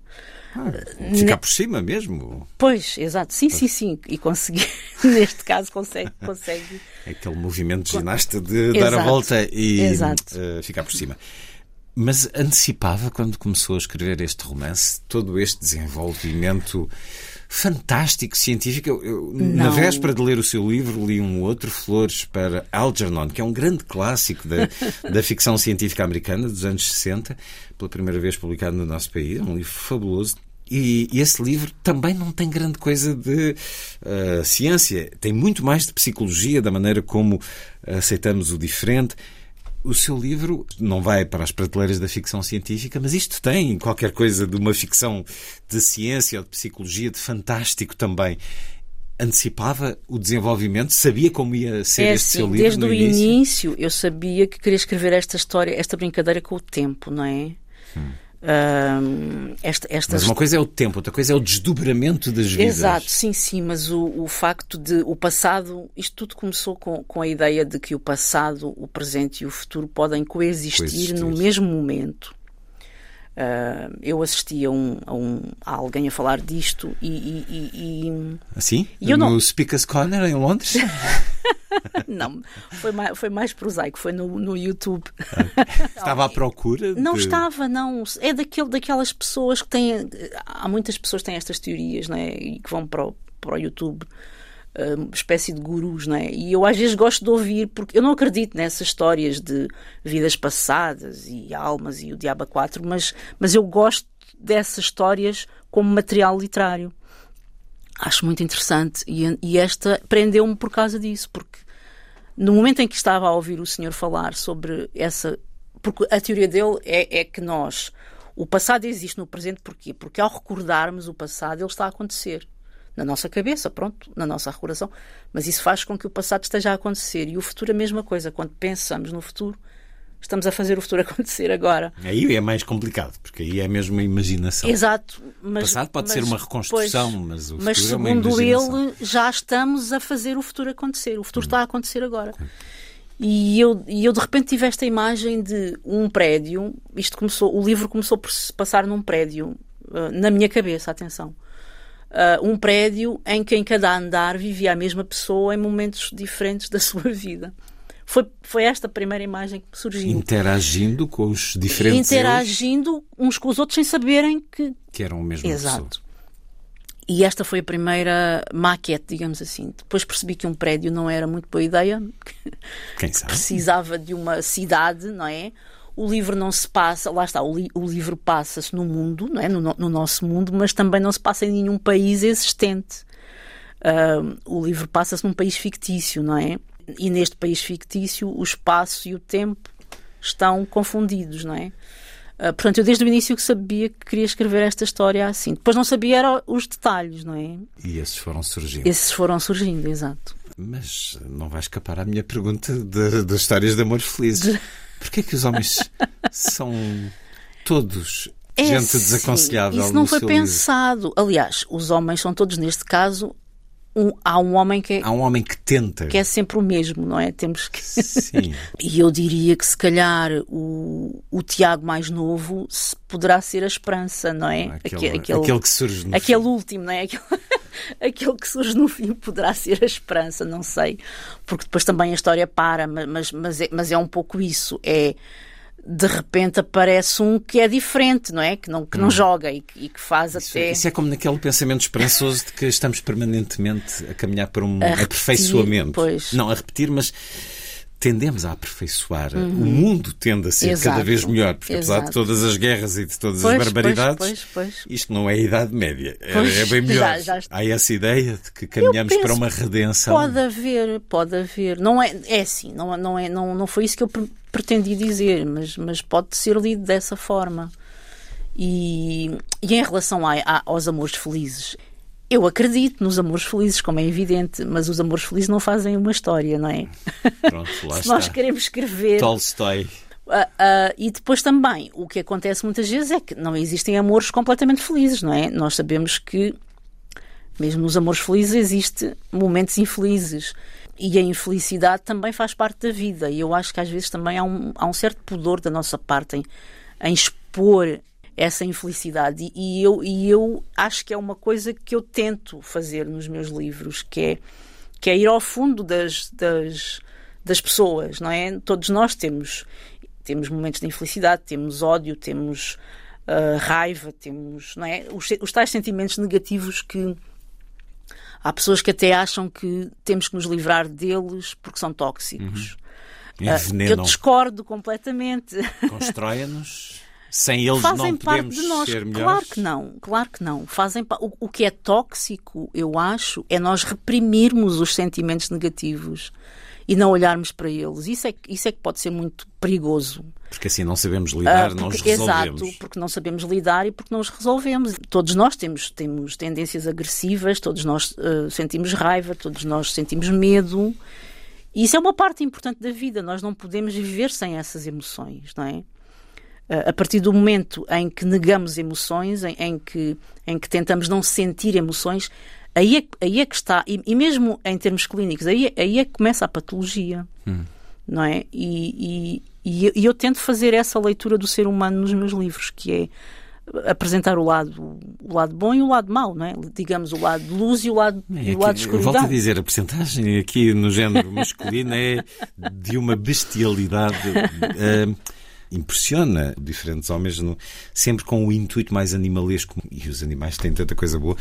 Ficar Ne- por cima mesmo. Pois, exato, sim, sim, sim. E conseguir, *laughs* neste caso, consegue, consegue. Aquele movimento de ginasta de dar a Exato. volta e Exato. eh, ficar por cima. Mas antecipava, quando começou a escrever este romance, todo este desenvolvimento fantástico, científico. Eu, eu, na véspera de ler o seu livro, li um outro, Flores para Algernon, que é um grande clássico da, *laughs* da ficção científica americana dos anos 60, pela primeira vez publicado no nosso país. É um livro fabuloso. E, esse livro também não tem grande coisa de eh, ciência, tem muito mais de psicologia, da maneira como aceitamos o diferente. O seu livro não vai para as prateleiras da ficção científica, mas isto tem qualquer coisa de uma ficção de ciência ou de psicologia, de fantástico também. Antecipava o desenvolvimento, sabia como ia ser é este assim, seu livro desde o início. início eu sabia que queria escrever esta história, esta brincadeira com o tempo, não é? Ahm, esta, esta Mas uma coisa é o tempo, outra coisa é o desdobramento das vidas. Exato, sim, sim, mas o, o facto de o passado, isto tudo começou com, com a ideia de que o passado, o presente e o futuro podem coexistir, Coexistir. no mesmo momento. Ah, eu assisti a, um, a, um, a alguém a falar disto e. e- e- e- Assim? E eu no não- Speaker's Corner, em Londres? *laughs* não, foi mais, foi mais prosaico, foi no, no YouTube. *laughs* Estava à procura? Não de... estava, não. É daquele, daquelas pessoas que têm. Há muitas pessoas que têm estas teorias, não é? E que vão para o, para o YouTube, uma espécie de gurus, não é? E eu às vezes gosto de ouvir, porque eu não acredito nessas histórias de vidas passadas e almas e o Diabo 4, mas, mas eu gosto dessas histórias como material literário. Acho muito interessante e, e esta prendeu-me por causa disso, porque no momento em que estava a ouvir o senhor falar sobre essa. Porque a teoria dele é, é que nós. O passado existe no presente porquê? Porque ao recordarmos o passado, ele está a acontecer. Na nossa cabeça, pronto, na nossa recordação. Mas isso faz com que o passado esteja a acontecer. E o futuro, a mesma coisa. Quando pensamos no futuro, estamos a fazer o futuro *laughs* acontecer agora. Aí é mais complicado, porque aí é mesmo uma imaginação. Exato. Mas, O passado pode mas- ser uma reconstrução, pois, mas o futuro mas é uma segundo ele, já estamos a fazer o futuro acontecer. O Hum. futuro está a acontecer agora. E eu, e eu de repente tive esta imagem de um prédio. Isto começou, o livro começou por se passar num prédio, uh, na minha cabeça, atenção. Uh, um prédio em que em cada andar vivia a mesma pessoa em momentos diferentes da *laughs* sua vida. Foi, foi esta a primeira imagem que me surgiu. Interagindo com os diferentes Interagindo uns com os outros sem saberem que, que eram a mesma Exato. pessoa. E esta foi a primeira maquete, digamos assim. Depois percebi que um prédio não era muito boa ideia, *laughs* Quem sabe? precisava de uma cidade, não é? O livro não se passa, lá está, o, li- o livro passa-se no mundo, não é? no, no- no nosso mundo, mas também não se passa em nenhum país existente. Ah, o livro passa-se num país fictício, não é? E neste país fictício, o espaço e o tempo estão confundidos, não é? Ah, portanto, eu desde o início que sabia que queria escrever esta história assim. Depois não sabia era os detalhes, não é? E esses foram surgindo. Esses foram surgindo, exato. Mas não vai escapar à minha pergunta das histórias de amores felizes. Porquê é que os homens são todos É gente assim, desaconselhável Isso não foi seu livro? pensado. Aliás, os homens são todos, neste caso, um- há um homem que é, Há um homem que tenta. que é sempre o mesmo, não é? Temos que. Sim. *laughs* e eu diria que se calhar o, o Tiago mais novo se- poderá ser a esperança, não é? Aquele- aquele que surge no Aquele último, não é? Aquele, *laughs* aquele que surge no fim poderá ser a esperança, não sei. Porque depois também a história para, ma- mas, mas, é, mas é um pouco isso. É. De repente aparece um que é diferente, não é? Que não, que não Hum. joga e, que- e que faz Isso, até. isso é como naquele pensamento esperançoso de que estamos permanentemente a caminhar para um repetir, aperfeiçoamento. pois. Não a repetir, mas tendemos a aperfeiçoar. Uhum. O mundo tende a ser Exato. cada vez melhor, porque apesar de Exato. todas as guerras e de todas Pois, as barbaridades, pois, pois, isto não é a Idade Média. É, é bem melhor. já- já. Há essa ideia de que caminhamos para uma redenção. Pode haver, pode haver. Não é, é assim, não, não, é, não, não foi isso que eu pretendi dizer, mas, mas pode ser lido dessa forma. E, e em relação a- a- aos amores felizes, eu acredito nos amores felizes, como é evidente, mas os amores felizes não fazem uma história, não é? Pronto, lá *laughs* Se está. nós queremos escrever. Tolstói. Ah, ah, e depois também, o que acontece muitas vezes é que não existem amores completamente felizes, não é? Nós sabemos que, mesmo nos amores felizes, existe momentos infelizes. E a infelicidade também faz parte da vida. E eu acho que às vezes também há um, há um certo pudor da nossa parte em, em expor essa infelicidade. E, e eu, e eu acho que é uma coisa que eu tento fazer nos meus livros, que é, que é ir ao fundo das, das, das pessoas, não é? Todos nós temos, temos momentos de infelicidade, temos ódio, temos ah, raiva, temos, não é? Os, os tais sentimentos negativos que há pessoas que até acham que temos que nos livrar deles porque são tóxicos. Uhum. Ah, eu discordo completamente. *laughs* Constroem-nos. Sem eles Fazem não parte podemos de nós. ser melhores. Claro que não, claro que não. Fazem o, o que é tóxico, eu acho, é nós reprimirmos os sentimentos negativos e não olharmos para eles. Isso é, isso é que pode ser muito perigoso. Porque assim não sabemos lidar, Ah, não os porque- resolvemos. Exato, porque não sabemos lidar e porque não os resolvemos. Todos nós temos, temos tendências agressivas, todos nós ah, sentimos raiva, todos nós sentimos medo. E isso é uma parte importante da vida. Nós não podemos viver sem essas emoções, não é? Ah, a partir do momento em que negamos emoções, em, em que, em que tentamos não sentir emoções, aí é, que- aí é que está, e, e mesmo em termos clínicos, aí, é- aí é que começa a patologia Hum. não é? E, e, e eu- tento fazer essa leitura do ser humano nos meus livros, que é apresentar o lado, o lado bom e o lado mau, não é? Digamos, o lado de luz e o lado, É e o lado de eu volto escuridão. a dizer, a porcentagem aqui no género masculino é de uma bestialidade. eh, impressiona diferentes homens no- sempre com o intuito mais animalesco. E os animais têm tanta coisa boa.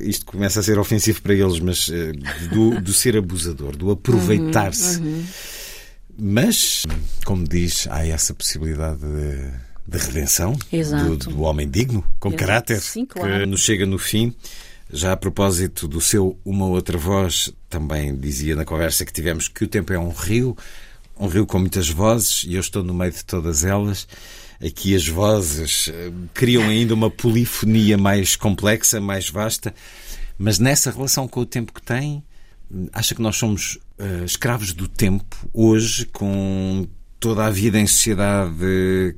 Isto começa a ser ofensivo para eles, mas eh, do, do ser abusador, do aproveitar-se. Uhum, uhum. Mas, como diz, há essa possibilidade de, de redenção do, do homem digno, com Exato. caráter, Sim, que claro. nos chega no fim. Já a propósito do seu Uma Outra Voz, também dizia na conversa que tivemos que o tempo é um rio, um rio com muitas vozes, e eu estou no meio de todas elas. Aqui as vozes eh, criam ainda uma polifonia mais complexa, mais vasta, mas nessa relação com o tempo que tem, acha que nós somos eh, escravos do tempo hoje, com toda a vida em sociedade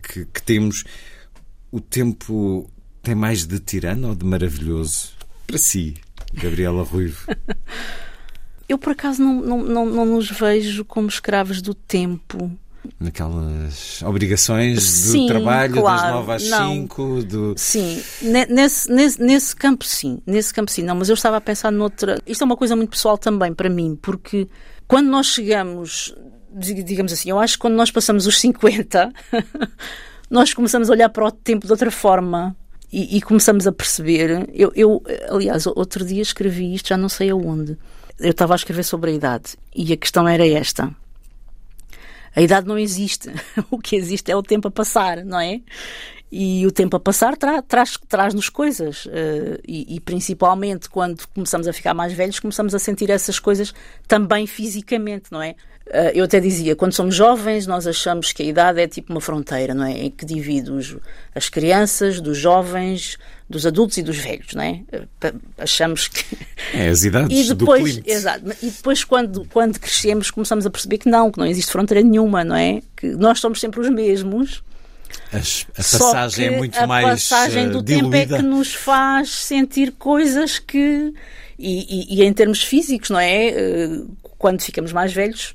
que, que temos? O tempo tem mais de tirano ou de maravilhoso? Para si, Gabriela Ruivo. *laughs* Eu, por acaso, não, não, não, não nos vejo como escravos do tempo. Naquelas obrigações do Sim, trabalho das claro, 9 às não. 5, do... Sim, ne- nesse, nesse, nesse campo sim, nesse campo sim, não, mas eu estava a pensar noutra. Isto é uma coisa muito pessoal também para mim, porque quando nós chegamos, dig- digamos assim, eu acho que quando nós passamos os 50, *laughs* nós começamos a olhar para o tempo de outra forma e, e começamos a perceber. Eu, eu, aliás, outro dia escrevi isto, já não sei aonde. Eu estava a escrever sobre a idade e a questão era esta. A idade não existe. *laughs* O que existe é o tempo a passar, não é? E o tempo a passar tra traz, traz-nos coisas. Uh, e, e, principalmente quando começamos a ficar mais velhos, começamos a sentir essas coisas também fisicamente, não é? Uh, eu até dizia, quando somos jovens, nós achamos que a idade é tipo uma fronteira, não é? Em que divide os, as crianças, dos jovens, dos adultos e dos velhos, não é? Achamos que. É, as idades *laughs* e depois, Exato. E depois, quando, quando crescemos, começamos a perceber que não, que não existe fronteira nenhuma, não é? Que nós somos sempre os mesmos as, a passagem é muito a mais. A passagem do uh, tempo é que nos faz sentir coisas que. E, e, e em termos físicos, não é? Uh, quando ficamos mais velhos,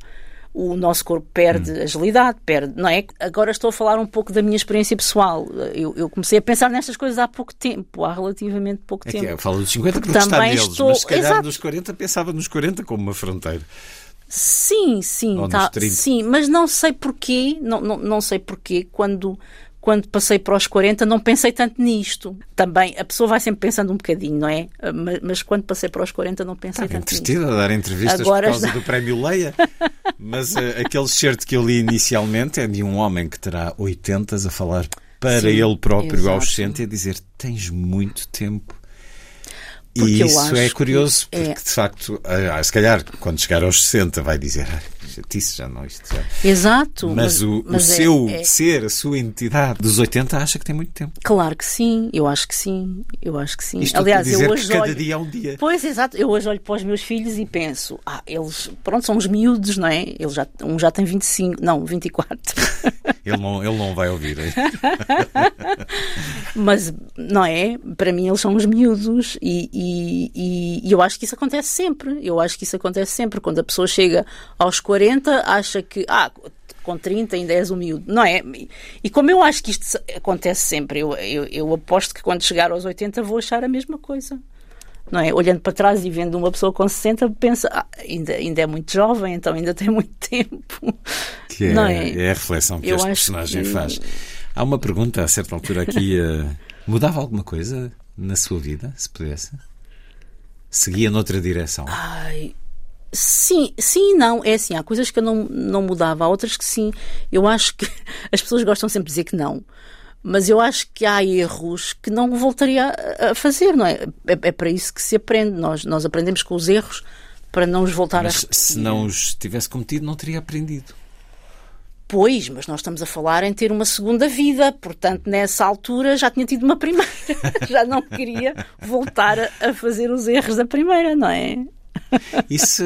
o nosso corpo perde hum. agilidade, perde, não é? Agora estou a falar um pouco da minha experiência pessoal. Eu, eu comecei a pensar nestas coisas há pouco tempo, há relativamente pouco é tempo. Que é, falo dos 50 porque está neles, estou... mas se calhar Exato. nos 40 pensava nos 40 como uma fronteira. Sim, sim, tá, sim, mas não sei porquê, não, não, não sei porquê, quando, quando passei para os 40 não pensei tanto nisto. Também, a pessoa vai sempre pensando um bocadinho, não é? Mas, mas quando passei para os 40 não pensei Estava tanto nisto. a dar entrevistas Agora por causa está... do prémio Leia. *laughs* Mas uh, aquele certo que eu li inicialmente é de um homem que terá 80 a falar para Sim, ele próprio exato. aos 60 e a dizer tens muito tempo porque e isso é curioso, porque é... de facto, ah, se calhar quando chegar aos 60 vai dizer chatice, já não isto já. Exato. Mas, mas o, mas o é, seu é... ser, a sua entidade dos 80 acha que tem muito tempo. Claro que sim, eu acho que sim, eu acho que sim. Isto Aliás, eu hoje cada olho... dia é um dia. Pois, exato, eu hoje olho para os meus filhos e penso, ah, eles, pronto, são os miúdos, não é? Eles já, um já tem 25, não, 24. *laughs* ele não, ele não vai ouvir. *laughs* mas, não é? Para mim eles são os miúdos e, e, e, eu acho que isso acontece sempre. Eu acho que isso acontece sempre. Quando a pessoa chega aos 40, acha que, ah, com 30 ainda és humilde, não é? E como eu acho que isto acontece sempre, eu, eu, eu, aposto que quando chegar aos 80 vou achar a mesma coisa. Não é? Olhando para trás e vendo uma pessoa com 60, pensa, ah, ainda, ainda é muito jovem, então ainda tem muito *laughs* tempo. Que é, não é? é a reflexão que eu este personagem que... faz. Há uma pergunta a certa altura aqui: uh, mudava alguma coisa na sua vida, se pudesse? Seguia noutra direção? Ai, Sim, sim e não. É assim, há coisas que eu não, não mudava, há outras que sim. Eu acho que *laughs* as pessoas gostam sempre de dizer que não. Mas eu acho que há erros que não voltaria a fazer, não é? É, é para isso que se aprende. Nós, nós aprendemos com os erros para não os voltar mas a repetir. Se não os tivesse cometido, não teria aprendido. Pois, mas nós estamos a falar em ter uma segunda vida, portanto, nessa altura já tinha tido uma primeira. *laughs* já não queria voltar a fazer os erros da primeira, não é? E se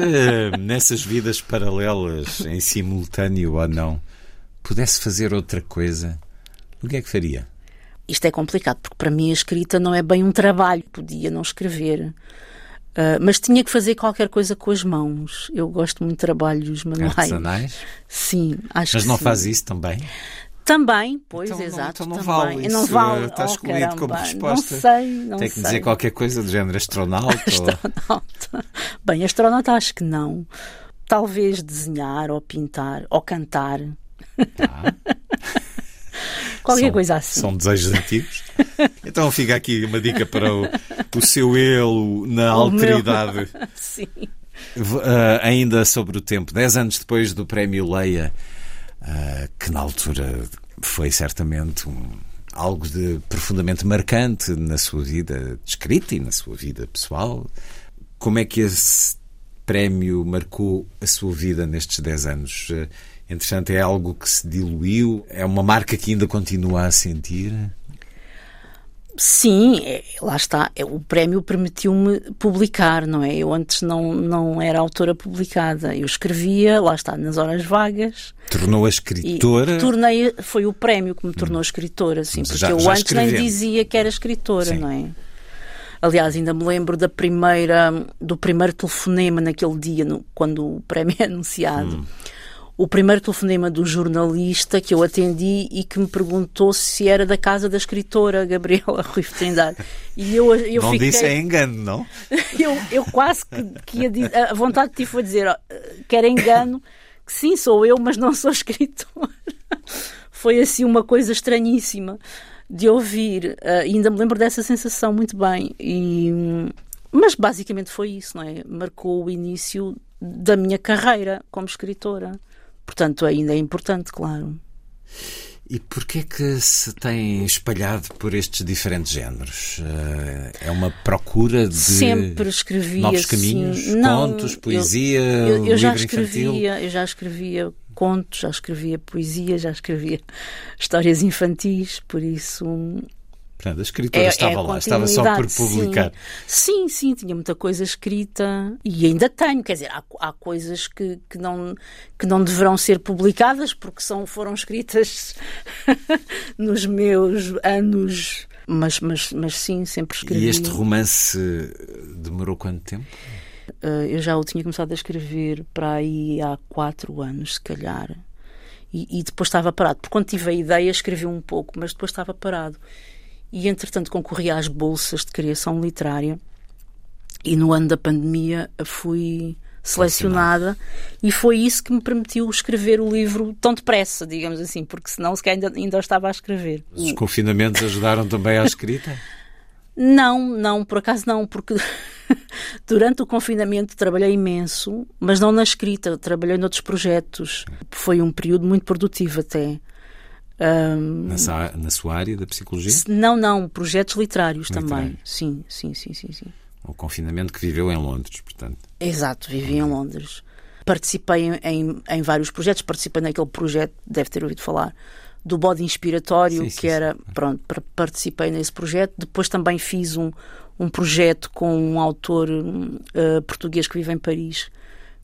nessas vidas paralelas, em simultâneo ou não, pudesse fazer outra coisa, o que é que faria? Isto é complicado, porque para mim a escrita não é bem um trabalho. Podia não escrever. Uh, mas tinha que fazer qualquer coisa com as mãos. Eu gosto muito de trabalhos manuais. Artesanais? Sim, acho Mas que não sim. faz isso também? Também, pois, então, exato. Não, então não também. vale. Isso, não vale. Está oh, excluído caramba. como resposta. Não sei, não Tem que sei. dizer qualquer coisa do género astronauta. astronauta. Ou... Bem, astronauta acho que não. Talvez desenhar ou pintar ou cantar. Ah. *laughs* Qualquer são, coisa assim. São desejos antigos. Então fica aqui uma dica para o, o seu eu na *laughs* o alteridade. Meu... *laughs* Sim. Uh, ainda sobre o tempo, dez anos depois do Prémio Leia, uh, que na altura foi certamente um, algo de profundamente marcante na sua vida de escrita e na sua vida pessoal. Como é que esse prémio marcou a sua vida nestes 10 anos? Uh, Entretanto, é algo que se diluiu? É uma marca que ainda continua a sentir? Sim, é, lá está. É, o prémio permitiu-me publicar, não é? Eu antes não, não era autora publicada. Eu escrevia, lá está, nas horas vagas. Tornou-a escritora? tornei, foi o prémio que me tornou hum. escritora, sim. Mas porque já, eu já antes escrevendo. nem dizia que era escritora, sim. não é? Aliás, ainda me lembro da primeira, do primeiro telefonema naquele dia, no, quando o prémio é anunciado. Hum o primeiro telefonema do jornalista que eu atendi e que me perguntou se era da casa da escritora Gabriela *laughs* Rui Trindade. E eu, eu não fiquei... disse é engano, não? *laughs* eu, eu quase que, que ia dizer, a vontade que tive foi dizer que era engano, que sim, sou eu, mas não sou escritora. *laughs* foi assim uma coisa estranhíssima de ouvir. Uh, ainda me lembro dessa sensação muito bem. E, mas basicamente foi isso, não é? Marcou o início da minha carreira como escritora. Portanto, ainda é importante, claro. E porquê que se tem espalhado por estes diferentes géneros? Eh, é uma procura de Sempre escrevia, novos caminhos, sim. Não, contos, poesia, eu, eu, eu já escrevia, infantil? Eu já escrevia contos, já escrevia poesia, já escrevia histórias infantis, por isso Portanto, a escritora estava lá, estava só por publicar. Sim. sim, sim, tinha muita coisa escrita e ainda tenho. Quer dizer, há, há coisas que, que, não, que não deverão ser publicadas porque são, foram escritas *laughs* nos meus anos. Mas, mas, mas sim, sempre escrevi. E este romance demorou quanto tempo? Uh, eu já o tinha começado a escrever para aí há quatro anos, se calhar. E, e depois estava parado. Porque quando tive a ideia, escrevi um pouco, mas depois estava parado e entretanto concorri às bolsas de criação literária e no ano da pandemia fui selecionada e foi isso que me permitiu escrever o livro tão depressa, digamos assim, porque senão se ainda, ainda estava a escrever. Os confinamentos ajudaram também à escrita? Não, não, por acaso não, porque *laughs* durante o confinamento trabalhei imenso, mas não na escrita, trabalhei noutros projetos. Foi um período muito produtivo até. Um, na, na, sua área da psicologia? Não, não, projetos literários Literário. também. Sim, sim, sim, sim, sim. O confinamento que viveu em Londres, portanto. Exato, vivi em Londres. Participei em, em, vários projetos, participei naquele projeto, deve ter ouvido falar, do bode inspiratório, sim, que sim, era, sim. pronto, participei nesse projeto. Depois também fiz um, um projeto com um autor uh, português que vive em Paris,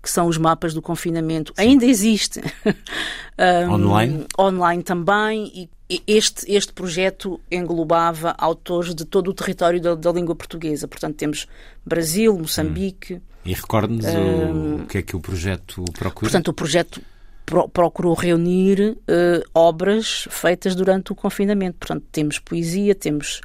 que são os mapas do confinamento, Sim. ainda existe. *laughs* um, online? Online também. E este, este projeto englobava autores de todo o território da, da língua portuguesa. Portanto, temos Brasil, Moçambique. Hum. E recorde-nos um, o que é que o projeto procura? Portanto, o projeto pro, procurou reunir uh, obras feitas durante o confinamento. Portanto, temos poesia, temos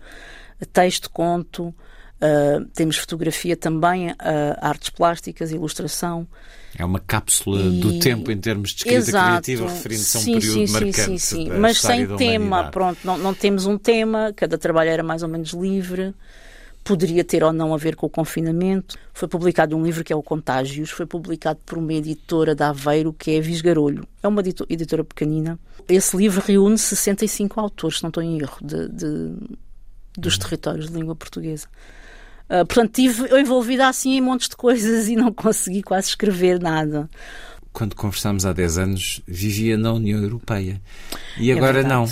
texto, conto, Uh, temos fotografia também, uh, artes plásticas, ilustração. É uma cápsula e... do tempo em termos de escrita Exato. criativa, referindo-se a um sim, período sim, marcante. Sim, sim, sim. Mas sem tema, pronto, não, não temos um tema, cada trabalho era mais ou menos livre. Poderia ter ou não a ver com o confinamento. Foi publicado um livro que é o Contágios, foi publicado por uma editora de Aveiro que é Visgarolho. É uma editora pequenina. Esse livro reúne 65 autores, se não estou em erro, de, de dos hum. territórios de língua portuguesa. Uh, portanto, estive envolvida assim em montes de coisas e não consegui quase escrever nada. Quando conversámos há 10 anos, vivia na União Europeia. E agora é não.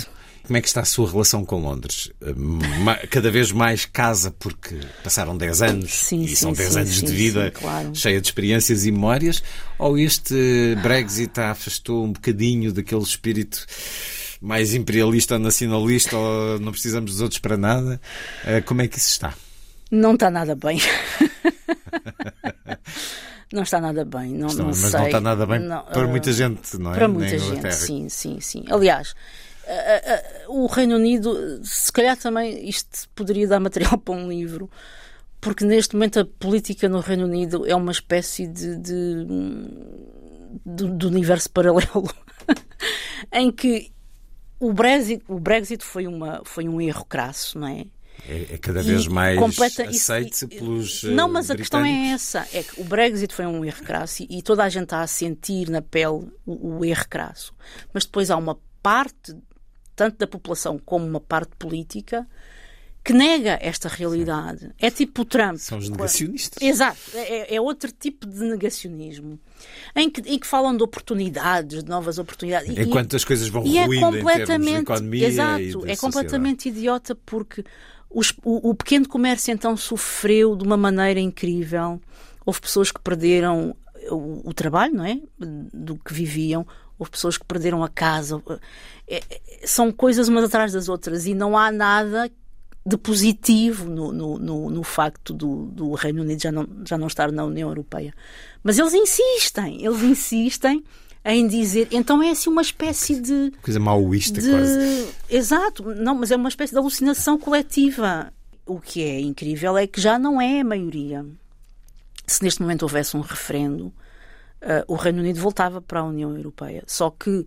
Como é que está a sua relação com Londres? Cada vez mais casa porque passaram 10 anos sim, e sim, são 10 sim, anos de vida claro. cheia de experiências e memórias? Ou este Brexit afastou um bocadinho daquele espírito mais imperialista, nacionalista, ou não precisamos dos outros para nada? Ah, como é que isso está? Não está nada bem. *laughs* não está nada bem, não, está, não mas sei. não está nada bem não, para muita gente, não é? Para muita gente, sim, sim, sim. Aliás, uh, uh, o Reino Unido, se calhar também isto poderia dar material *laughs* para um livro, porque neste momento a política no Reino Unido é uma espécie de, de, de, de universo paralelo *laughs* em que o Brexit, o Brexit foi, uma, foi um erro crasso, não é? É, é cada vez mais completa, aceite isso, pelos. Não, mas a questão é essa: é que o Brexit foi um erro crasso e, e toda a gente está a sentir na pele o, o erro crasso. Mas depois há uma parte, tanto da população como uma parte política, que nega esta realidade. Sim. É tipo o Trump. São os negacionistas. Exato. É, é, outro tipo de negacionismo. Em que, em que falam de oportunidades, de novas oportunidades. Enquanto e, as coisas vão ruindo é completamente, em termos de economia Exato. É sociedade. completamente idiota porque os, o, o, pequeno comércio então sofreu de uma maneira incrível. Houve pessoas que perderam o, o trabalho, não é? Do que viviam. Houve pessoas que perderam a casa. É, são coisas umas atrás das outras e não há nada de positivo no, no, no, no facto do, do, Reino Unido já não, já não estar na União Europeia. Mas eles insistem, eles insistem em dizer. Então é assim uma espécie de. Coisa maoísta, de, quase. Exato, não, mas é uma espécie de alucinação coletiva. O que é incrível é que já não é a maioria. Se neste momento houvesse um referendo, uh, o Reino Unido voltava para a União Europeia. Só que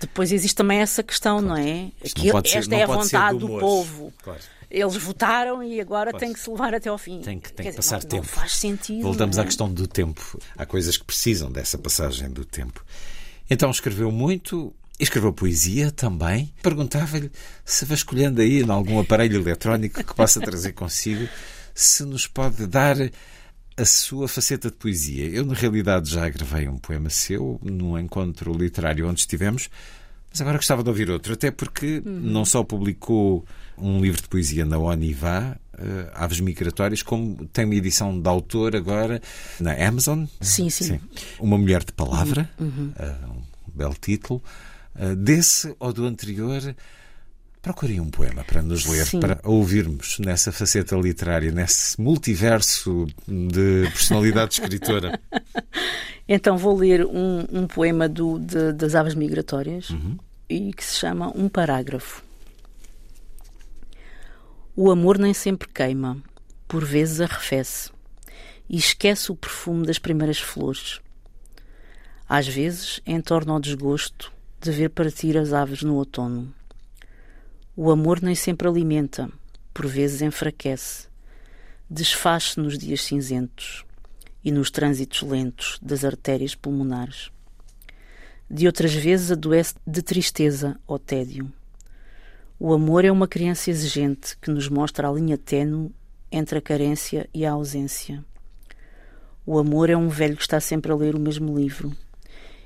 depois existe também essa questão, claro. não é? Isto que não ser, esta é a vontade do, do povo. Claro. Eles votaram e agora pois. tem que se levar até ao fim. Tem que, tem que dizer, passar não, tempo. Não faz sentido. Voltamos é? à questão do tempo. Há coisas que precisam dessa passagem do tempo. Então escreveu muito, Escreveu poesia também. Perguntava-lhe se vasculhando aí em algum aparelho eletrónico que possa trazer consigo, se nos pode dar a sua faceta de poesia. Eu, na realidade, já gravei um poema seu num encontro literário onde estivemos, mas agora gostava de ouvir outro, até porque uhum. não só publicou um livro de poesia na Onivá, uh, Aves Migratórias, como tem uma edição de autor agora na Amazon. Sim, sim. sim. Uma Mulher de Palavra, uhum. uh, um belo título. Uh, desse ou do anterior, procurem um poema para nos ler, sim. para ouvirmos nessa faceta literária, nesse multiverso de personalidade escritora. *laughs* Então vou ler um, um poema do, de, das Aves Migratórias uhum. e que se chama Um Parágrafo. O amor nem sempre queima, por vezes arrefece e esquece o perfume das primeiras flores. Às vezes entorna o desgosto de ver partir as aves no outono. O amor nem sempre alimenta, por vezes enfraquece, desfaz-se nos dias cinzentos e nos trânsitos lentos das artérias pulmonares. De outras vezes adoece de tristeza ou tédio o amor é uma criança exigente que nos mostra a linha tênue entre a carência e a ausência. O amor é um velho que está sempre a ler o mesmo livro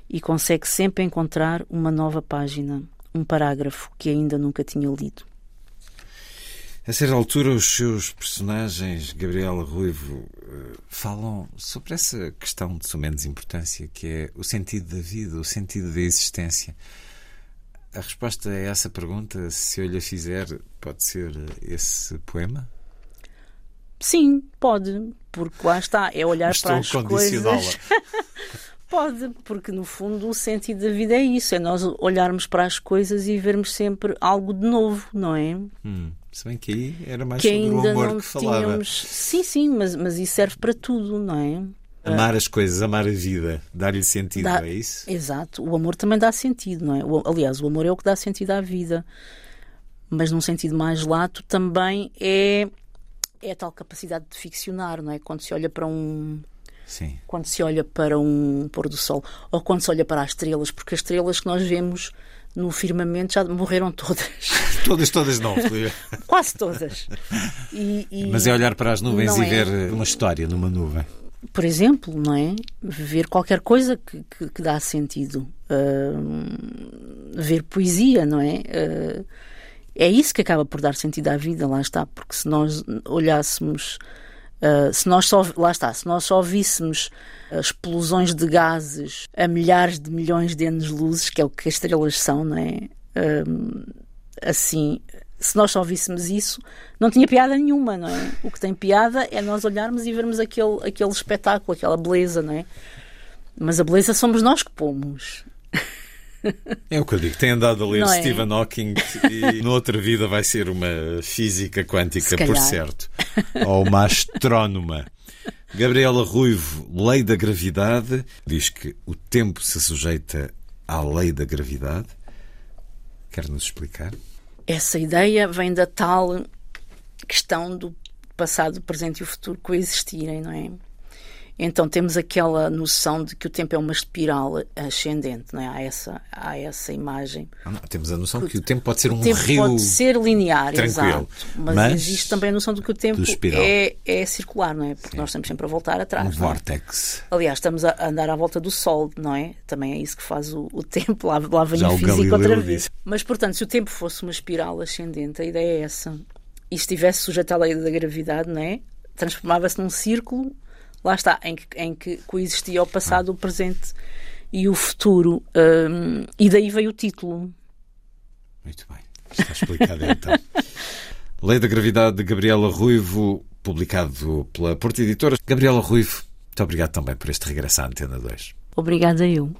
e consegue sempre encontrar uma nova página, um parágrafo que ainda nunca tinha lido. A certa altura, os seus personagens, Gabriela Ruivo, eh, falam sobre essa questão de sua menos importância, que é o sentido da vida, o sentido da existência. A resposta a essa pergunta, se eu lhe fizer, pode ser esse poema? Sim, pode, porque lá está, é olhar Estou para as coisas. *laughs* pode, porque no fundo o sentido da vida é isso, é nós olharmos para as coisas e vermos sempre algo de novo, não é? Hum, se bem que aí era mais que sobre o amor que falava. Tínhamos... Sim, sim, mas, mas isso serve para tudo, não é? Amar as coisas, amar a vida, dar-lhe sentido, dá, é isso? Exato. O amor também dá sentido, não é? O, aliás, o amor é o que dá sentido à vida. Mas num sentido mais lato também é, é a tal capacidade de ficcionar, não é? Quando se olha para um. Sim. Quando se olha para um pôr do sol ou quando se olha para as estrelas, porque as estrelas que nós vemos no firmamento já morreram todas. *laughs* todas, todas não, Quase todas. E, e Mas é olhar para as nuvens e é... ver uma história numa nuvem por exemplo, não é? Ver qualquer coisa que, que, que dá sentido. Uh, ver poesia, não é? Uh, é isso que acaba por dar sentido à vida, lá está, porque se nós olhássemos, uh, se nós só, lá está, se nós só víssemos explosões de gases a milhares de milhões de anos-luzes, que é o que as estrelas são, não é? assim, se nós só víssemos isso, não tinha piada nenhuma, não é? O que tem piada é nós olharmos e vermos aquele, aquele espetáculo, aquela beleza, não é? Mas a beleza somos nós que pomos. É o que eu digo. Tem andado a ler não é? Stephen é? Hawking e *laughs* noutra vida vai ser uma física quântica, por certo. Ou uma astrónoma. Gabriela Ruivo, Lei da Gravidade, diz que o tempo se sujeita à lei da gravidade. Quer nos explicar? Essa ideia vem da tal questão do passado, presente e o futuro coexistirem, não é? Então temos aquela noção de que o tempo é uma espiral ascendente, não é? Há essa, há essa imagem. Ah, não, temos a noção que, que, o tempo pode ser um tempo rio. Pode ser linear, tranquilo. exato. Mas, mas, existe também a noção de que o tempo é, é circular, não é? Porque Sim. nós estamos sempre a voltar atrás. Um é? vórtex. Aliás, estamos a andar à volta do Sol, não é? Também é isso que faz o, o tempo. Lá, lá vem Já o físico outra vez. Disse. Mas, portanto, se o tempo fosse uma espiral ascendente, a ideia é essa. E estivesse sujeito à lei da gravidade, não é? Transformava-se num círculo lá está, em que, em que coexistia o passado, o presente e o futuro. Um, e daí veio o título. Muito bem, está explicado então. *laughs* Lei da Gravidade de Gabriela Ruivo, publicado pela Porta Editora. Gabriela Ruivo, muito obrigado também por este regresso à Antena 2. Obrigada eu.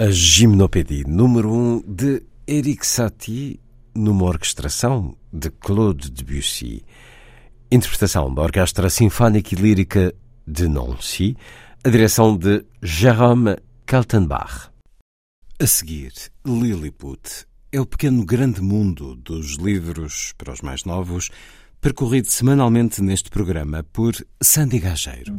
A Gimnopédie número 1 um de Eric Satie, numa orquestração de Claude Debussy. Interpretação da Orquestra Sinfónica e Lírica de Nancy, a direção de Jérôme Kaltenbach. A seguir, Lilliput é o pequeno grande mundo dos livros para os mais novos, percorrido semanalmente neste programa por Sandy Gageiro.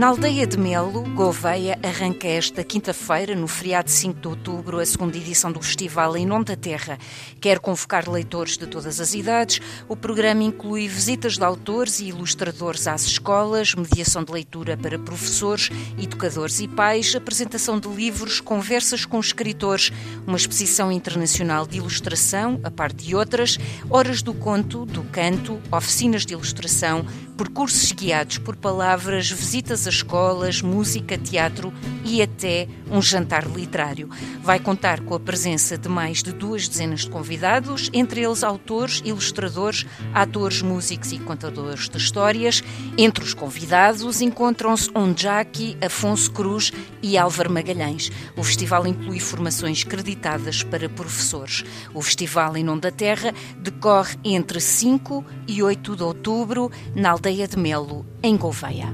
Na aldeia de Melo, Gouveia, arranca esta quinta-feira, no feriado 5 de outubro, a segunda edição do festival Em Nome da Terra. Quer convocar leitores de todas as idades. O programa inclui visitas de autores e ilustradores às escolas, mediação de leitura para professores, educadores e pais, apresentação de livros, conversas com escritores, uma exposição internacional de ilustração, a par de outras, horas do conto, do canto, oficinas de ilustração, percursos guiados por palavras, visitas a escolas, música, teatro e até um jantar literário. Vai contar com a presença de mais de duas dezenas de convidados, entre eles autores, ilustradores, atores, músicos e contadores de histórias. Entre os convidados encontram-se Onjaki, Afonso Cruz e Álvaro Magalhães. O festival inclui formações creditadas para professores. O Festival em Nome da Terra decorre entre 5 e 8 de outubro na aldeia de Melo, em Gouveia.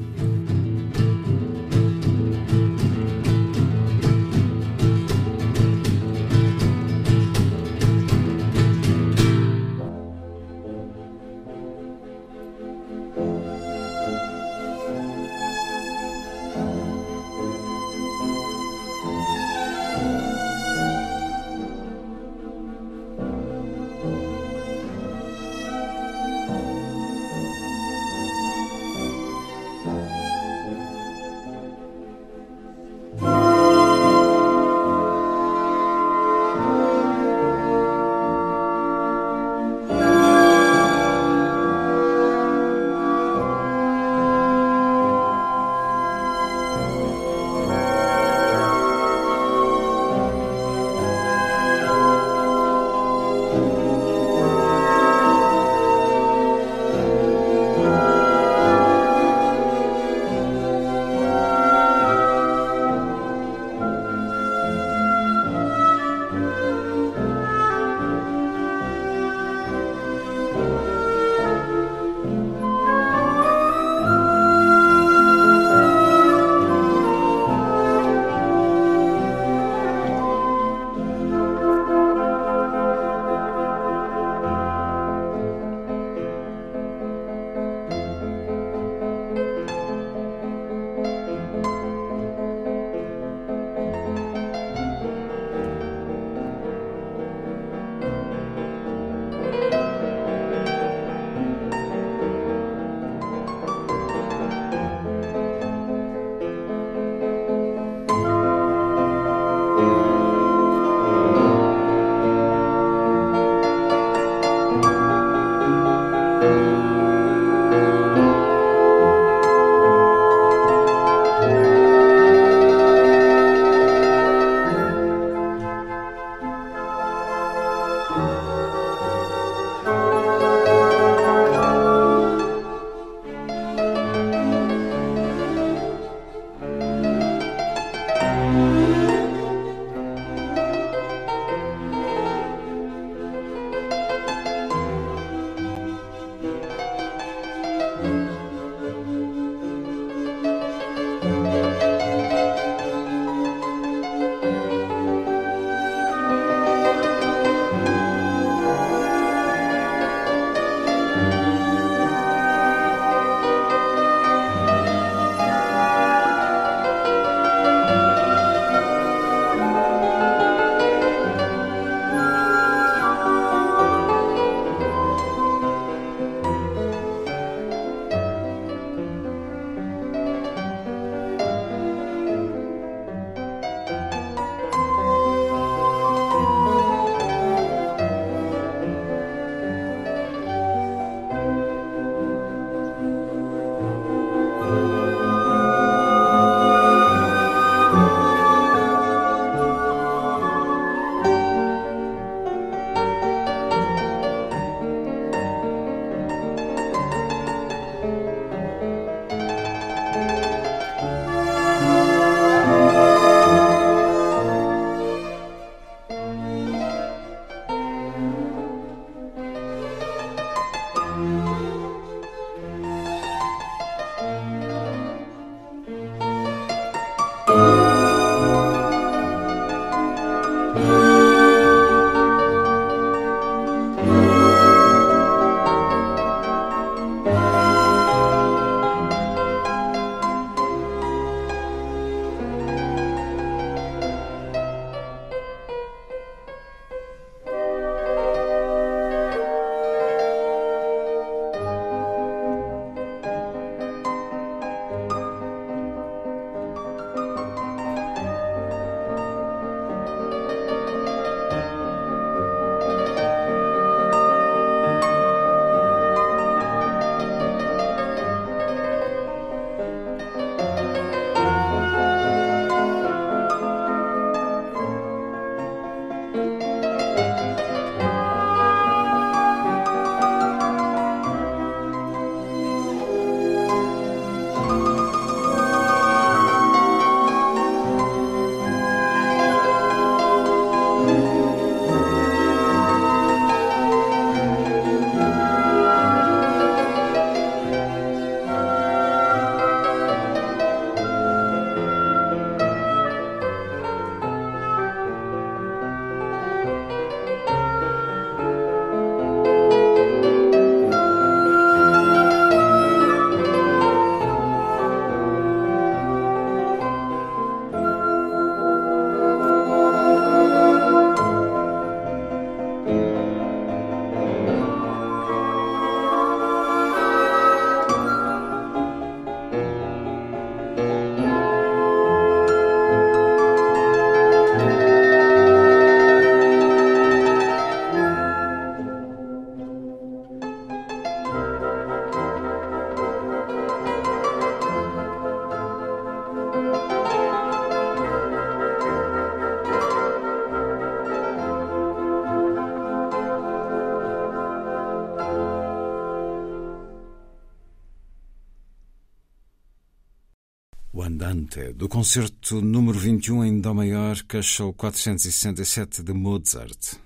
Andante, do concerto número 21 em Dó maior, cachorro 467 de Mozart,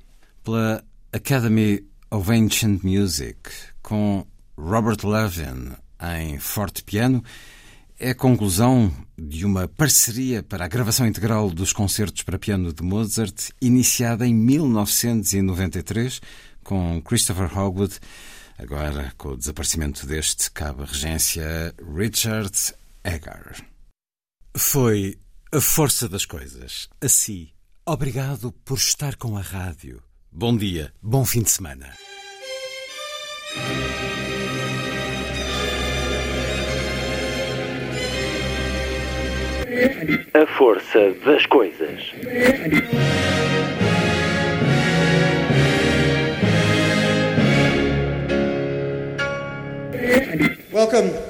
pela Academy of Ancient Music, com Robert Levin em forte piano, é a conclusão de uma parceria para a gravação integral dos concertos para piano de Mozart, iniciada em 1993 com Christopher Hogwood. Agora, com o desaparecimento deste, cabe a regência Richard Eggar. Foi a força das coisas. Assim, obrigado por estar com a rádio. Bom dia, bom fim de semana. A força das coisas. Welcome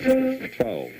12.